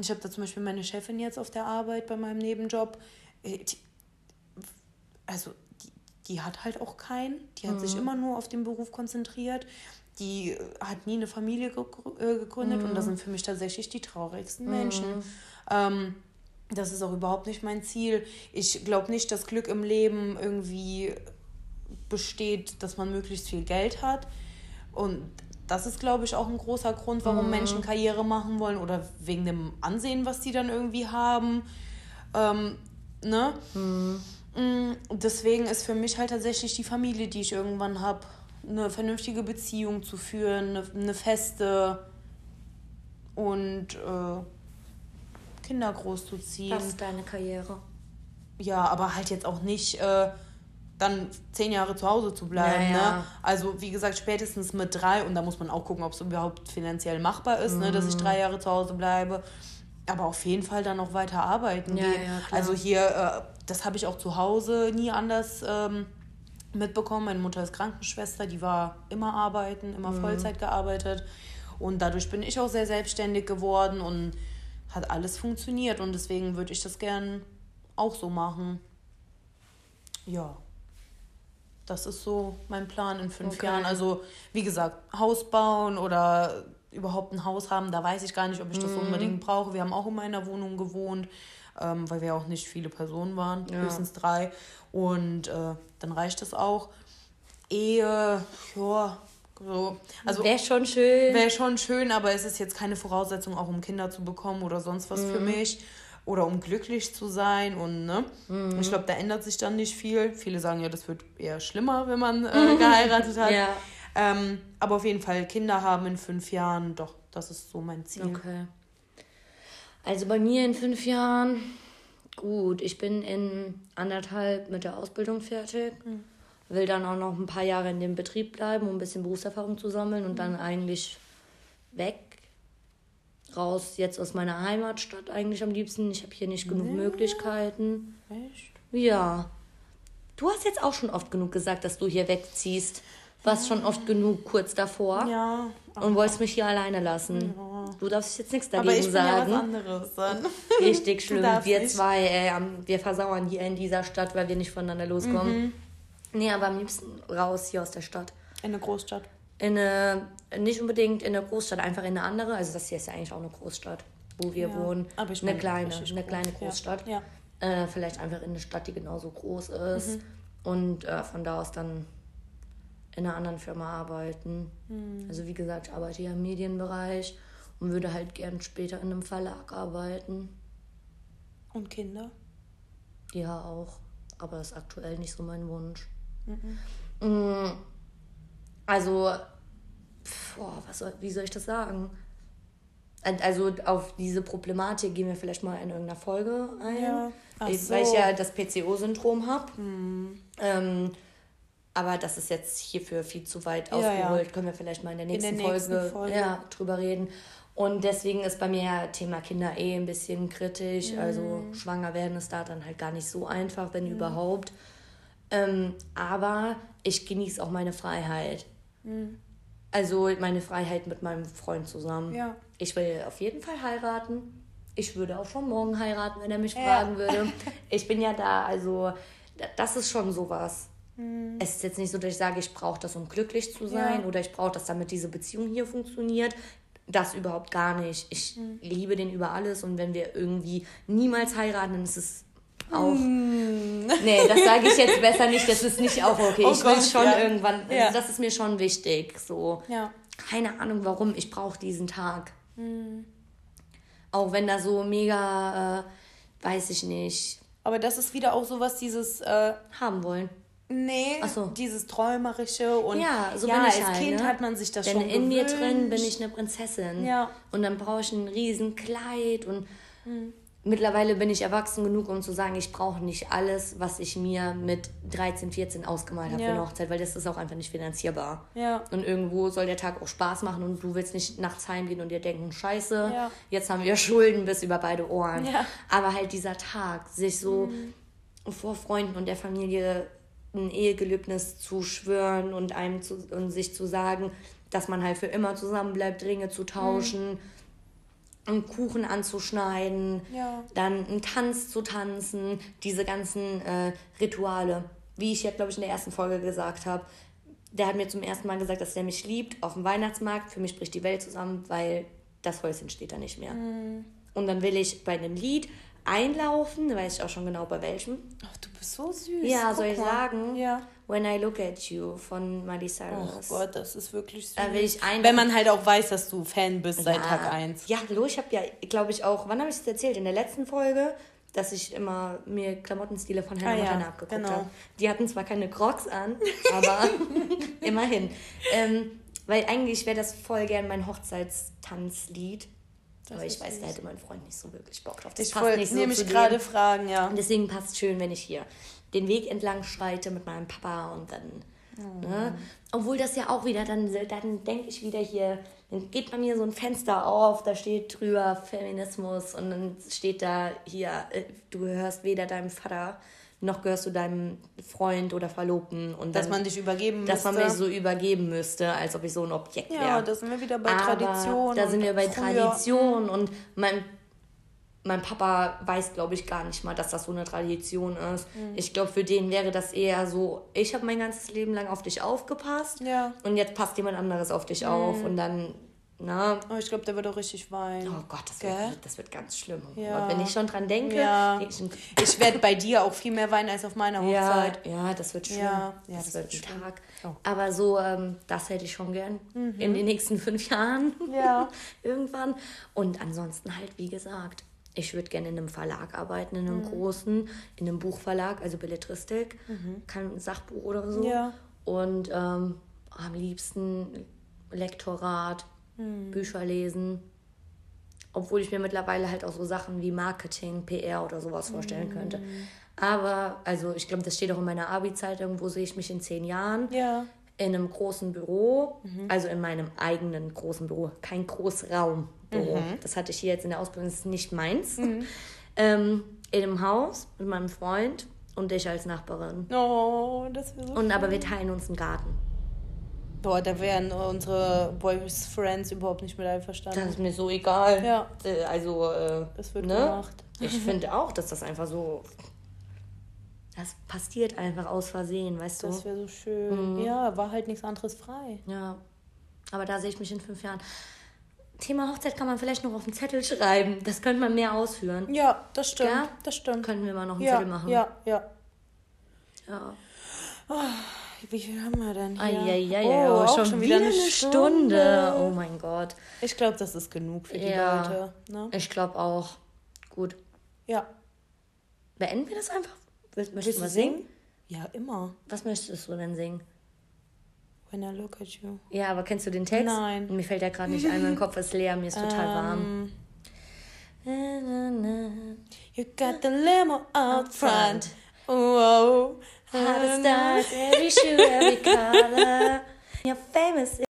Ich habe da zum Beispiel meine Chefin jetzt auf der Arbeit bei meinem Nebenjob. Äh, Die, also, die, die hat halt auch keinen. Die hat sich immer nur auf den Beruf konzentriert. Die äh, hat nie eine Familie äh, gegründet und das sind für mich tatsächlich die traurigsten Menschen. Ähm, das ist auch überhaupt nicht mein Ziel. Ich glaube nicht, dass Glück im Leben irgendwie besteht, dass man möglichst viel Geld hat. Und das ist, glaube ich, auch ein großer Grund, warum Menschen Karriere machen wollen oder wegen dem Ansehen, was die dann irgendwie haben. Ähm, ne? Mm, Deswegen ist für mich halt tatsächlich die Familie, die ich irgendwann habe, eine vernünftige Beziehung zu führen, eine, eine feste und äh, Kinder großzuziehen. Das ist deine Karriere. Ja, aber halt jetzt auch nicht äh, dann zehn Jahre zu Hause zu bleiben. Ja, Ne? Also wie gesagt, spätestens mit drei und da muss man auch gucken, ob es überhaupt finanziell machbar ist, ne, dass ich Mhm. drei Jahre zu Hause bleibe. Aber auf jeden Fall dann noch weiter arbeiten Ja, ja, also hier, äh, das habe ich auch zu Hause nie anders ähm, mitbekommen. Meine Mutter ist Krankenschwester, die war immer arbeiten, immer Mhm. Vollzeit gearbeitet. Und dadurch bin ich auch sehr selbstständig geworden und hat alles funktioniert. Und deswegen würde ich das gern auch so machen. Ja. Das ist so mein Plan in fünf Okay. Jahren. Also, wie gesagt, Haus bauen oder überhaupt ein Haus haben, da weiß ich gar nicht, ob ich das Mhm. unbedingt brauche. Wir haben auch in meiner Wohnung gewohnt, ähm, weil wir auch nicht viele Personen waren, Ja. höchstens drei. Und äh, dann reicht das auch. Ehe, ja, so. Also, Wäre schon schön. Wäre schon schön, aber es ist jetzt keine Voraussetzung, auch um Kinder zu bekommen oder sonst was Mhm. für mich. Oder um glücklich zu sein. Und ne? Mhm. ich glaube, da ändert sich dann nicht viel. Viele sagen ja, das wird eher schlimmer, wenn man äh, geheiratet hat. Ja. Ähm, aber auf jeden Fall Kinder haben in fünf Jahren, doch, das ist so mein Ziel. Okay. Also bei mir in fünf Jahren, gut, ich bin in anderthalb mit der Ausbildung fertig. Will dann auch noch ein paar Jahre in dem Betrieb bleiben, um ein bisschen Berufserfahrung zu sammeln und dann eigentlich weg. Raus jetzt aus meiner Heimatstadt eigentlich am liebsten. Ich habe hier nicht genug Möglichkeiten. Echt? Ja. Du hast jetzt auch schon oft genug gesagt, dass du hier wegziehst. Warst schon oft genug kurz davor Ja. und wolltest mich hier alleine lassen. Du darfst jetzt nichts dagegen Aber ich bin ja was sagen. anderes dann. Richtig schlimm. Wir nicht. zwei, ey, am- wir versauern hier in dieser Stadt, weil wir nicht voneinander loskommen. Mhm. Nee, aber am liebsten raus hier aus der Stadt. In eine Großstadt. In eine, nicht unbedingt in eine Großstadt, einfach in eine andere. Also das hier ist ja eigentlich auch eine Großstadt, wo wir Ja, wohnen. aber ich eine meine, kleine, eine groß, kleine ja. Großstadt. Ja. Äh, vielleicht einfach in eine Stadt, die genauso groß ist. Mhm. Und äh, von da aus dann in einer anderen Firma arbeiten. Mhm. Also wie gesagt, ich arbeite hier im Medienbereich und würde halt gern später in einem Verlag arbeiten. Und Kinder? Ja, auch. Aber ist aktuell nicht so mein Wunsch. Mm, Also, pf, boah, was soll, wie soll ich das sagen? Also auf diese Problematik gehen wir vielleicht mal in irgendeiner Folge ein. Ja. So. Weil ich ja das PCO-Syndrom habe. Ähm, aber das ist jetzt hierfür viel zu weit Ja, ausgeholt. ja. Können wir vielleicht mal in der In der nächsten, nächsten Folge, Folge. Ja, drüber reden. Und deswegen ist bei mir Thema Kinder eh ein bisschen kritisch. Mhm. Also schwanger werden ist da dann halt gar nicht so einfach, wenn überhaupt. Ähm, aber ich genieße auch meine Freiheit. Also meine Freiheit mit meinem Freund zusammen. Ja. Ich will auf jeden Fall heiraten. Ich würde auch schon morgen heiraten, wenn er mich Ja. fragen würde. Ich bin ja da, also da- das ist schon sowas. Mhm. Es ist jetzt nicht so, dass ich sage, ich brauche das, um glücklich zu sein Ja. oder ich brauche das, damit diese Beziehung hier funktioniert. Das überhaupt gar nicht. Ich Mhm. liebe den über alles und wenn wir irgendwie niemals heiraten, dann ist es auch. Nee, das sage ich jetzt besser nicht. Das ist nicht auch okay. Oh ich will Gott, schon ja. irgendwann. Also Ja. Das ist mir schon wichtig. So. Ja. Keine Ahnung warum. Ich brauche diesen Tag. Mhm. Auch wenn da so mega, äh, weiß ich nicht, Aber das ist wieder auch sowas, dieses, äh, haben wollen. nee, so. dieses Träumerische und Ja, so ja, als halt, Kind ne? hat man sich das Denn schon in mir drin bin ich eine Prinzessin. Ja. Und dann brauche ich ein riesen Kleid und Mhm. Mittlerweile bin ich erwachsen genug, um zu sagen, ich brauche nicht alles, was ich mir mit 13, 14 ausgemalt habe Ja. für eine Hochzeit, weil das ist auch einfach nicht finanzierbar. Ja. Und irgendwo soll der Tag auch Spaß machen und du willst nicht nachts heimgehen und dir denken, scheiße, Ja. jetzt haben wir Schulden bis über beide Ohren. Aber halt dieser Tag, sich so vor Freunden und der Familie ein Ehegelübnis zu schwören und einem zu, und sich zu sagen, dass man halt für immer zusammen bleibt, Ringe zu tauschen, einen Kuchen anzuschneiden, Ja. dann einen Tanz zu tanzen, diese ganzen äh, Rituale. Wie ich ja, glaube ich, in der ersten Folge gesagt habe, der hat mir zum ersten Mal gesagt, dass er mich liebt auf dem Weihnachtsmarkt. Für mich bricht die Welt zusammen, weil das Häuschen steht da nicht mehr. Und dann will ich bei einem Lied einlaufen, weiß ich auch schon genau bei welchem. Ach, du bist so süß. Ja, Guck soll ich mal. sagen? Ja. When I Look at You von Miley Oh Cyrus. Gott, das ist wirklich süß. Da will ich ein- Wenn man halt auch weiß, dass du Fan bist seit ja. Tag 1. Ja, hallo, ich habe ja, glaube ich, auch, wann habe ich das erzählt? In der letzten Folge, dass ich immer mir Klamottenstile von Hannah Ah, ja, Montana abgeguckt genau. habe. Die hatten zwar keine Crocs an, aber immerhin. Ähm, weil eigentlich wäre das voll gern mein Hochzeitstanzlied. Aber ich weiß, süß. da hätte mein Freund nicht so wirklich Bock drauf. Das Ich passt wollte nicht so nämlich gerade fragen, ja. Und deswegen passt es schön, wenn ich hier den Weg entlang schreite mit meinem Papa und dann. Ne? Obwohl das ja auch wieder, dann, dann denke ich wieder hier, dann geht bei mir so ein Fenster auf, da steht drüber Feminismus und dann steht da hier, äh, du gehörst weder deinem Vater noch gehörst du deinem Freund oder Verlobten. Und Dass dann, man dich übergeben dass man müsste. mich so übergeben müsste, als ob ich so ein Objekt wäre. Ja, da sind wir wieder bei Tradition. Da sind wir bei früher. Tradition und mein, mein Papa weiß, glaube ich, gar nicht mal, dass das so eine Tradition ist. Mhm. Ich glaube, für den wäre das eher so, ich habe mein ganzes Leben lang auf dich aufgepasst Ja. und jetzt passt jemand anderes auf dich auf und dann, na, Oh, ich glaube, der wird auch richtig weinen. oh Gott, das, Gell? wird, das wird ganz schlimm. Ja. Und wenn ich schon dran denke, Ja. ich, Ich werde bei dir auch viel mehr weinen als auf meiner ja, Hochzeit. ja, das wird schlimm. Ja, ja, das, das wird wird Tag. Oh. Aber so, ähm, das hätte ich schon gern in den nächsten fünf Jahren. Ja. Irgendwann. Und ansonsten halt, wie gesagt, ich würde gerne in einem Verlag arbeiten, in Mhm. einem großen, in einem Buchverlag, also Belletristik, kein Sachbuch oder so. Mhm. Ja. Und ähm, am liebsten Lektorat, Mhm. Bücher lesen. Obwohl ich mir mittlerweile halt auch so Sachen wie Marketing, PR oder sowas vorstellen könnte. Mhm. Aber, also ich glaube, das steht auch in meiner Abi-Zeitung, wo sehe ich mich in zehn Jahren? Ja. In einem großen Büro, Mhm. also in meinem eigenen großen Büro, kein Großraumbüro. Mhm. Das hatte ich hier jetzt in der Ausbildung, das ist nicht meins. Ähm, in einem Haus mit meinem Freund und ich als Nachbarin. Oh, das wäre so Und aber wir teilen uns einen Garten. Boah, da wären unsere Boys Friends überhaupt nicht mit Das einverstanden. ist mir so egal. Ja. Äh, Also, äh, Das wird ne? gemacht. Ich finde auch, dass das einfach so. Das passiert einfach aus Versehen, weißt du? Das wäre so schön. Ja, war halt nichts anderes frei. Ja. Aber da sehe ich mich in fünf Jahren. Thema Hochzeit kann man vielleicht noch auf einen Zettel schreiben. Das könnte man mehr ausführen. Ja, das stimmt. Ja? Das stimmt. Könnten wir mal noch einen ja, Zettel machen. ja, ja. ja. Wie viel haben wir denn hier? Eieiei, oh, oh, auch schon, wieder eine Stunde. Oh mein Gott. Ich glaube, das ist genug für die Ja. Leute. Ne? Ich glaube auch. Gut. Ja. Beenden wir das einfach? Möchtest du was singen? singen? Ja, immer. Was möchtest du denn singen? When I look at you. Ja, aber kennst du den Text? Nein. Mir fällt ja gerade nicht ein, mein Kopf ist leer, mir ist total warm. Um, you got the limo out front. Wow. How to start every shoe, every color. You're famous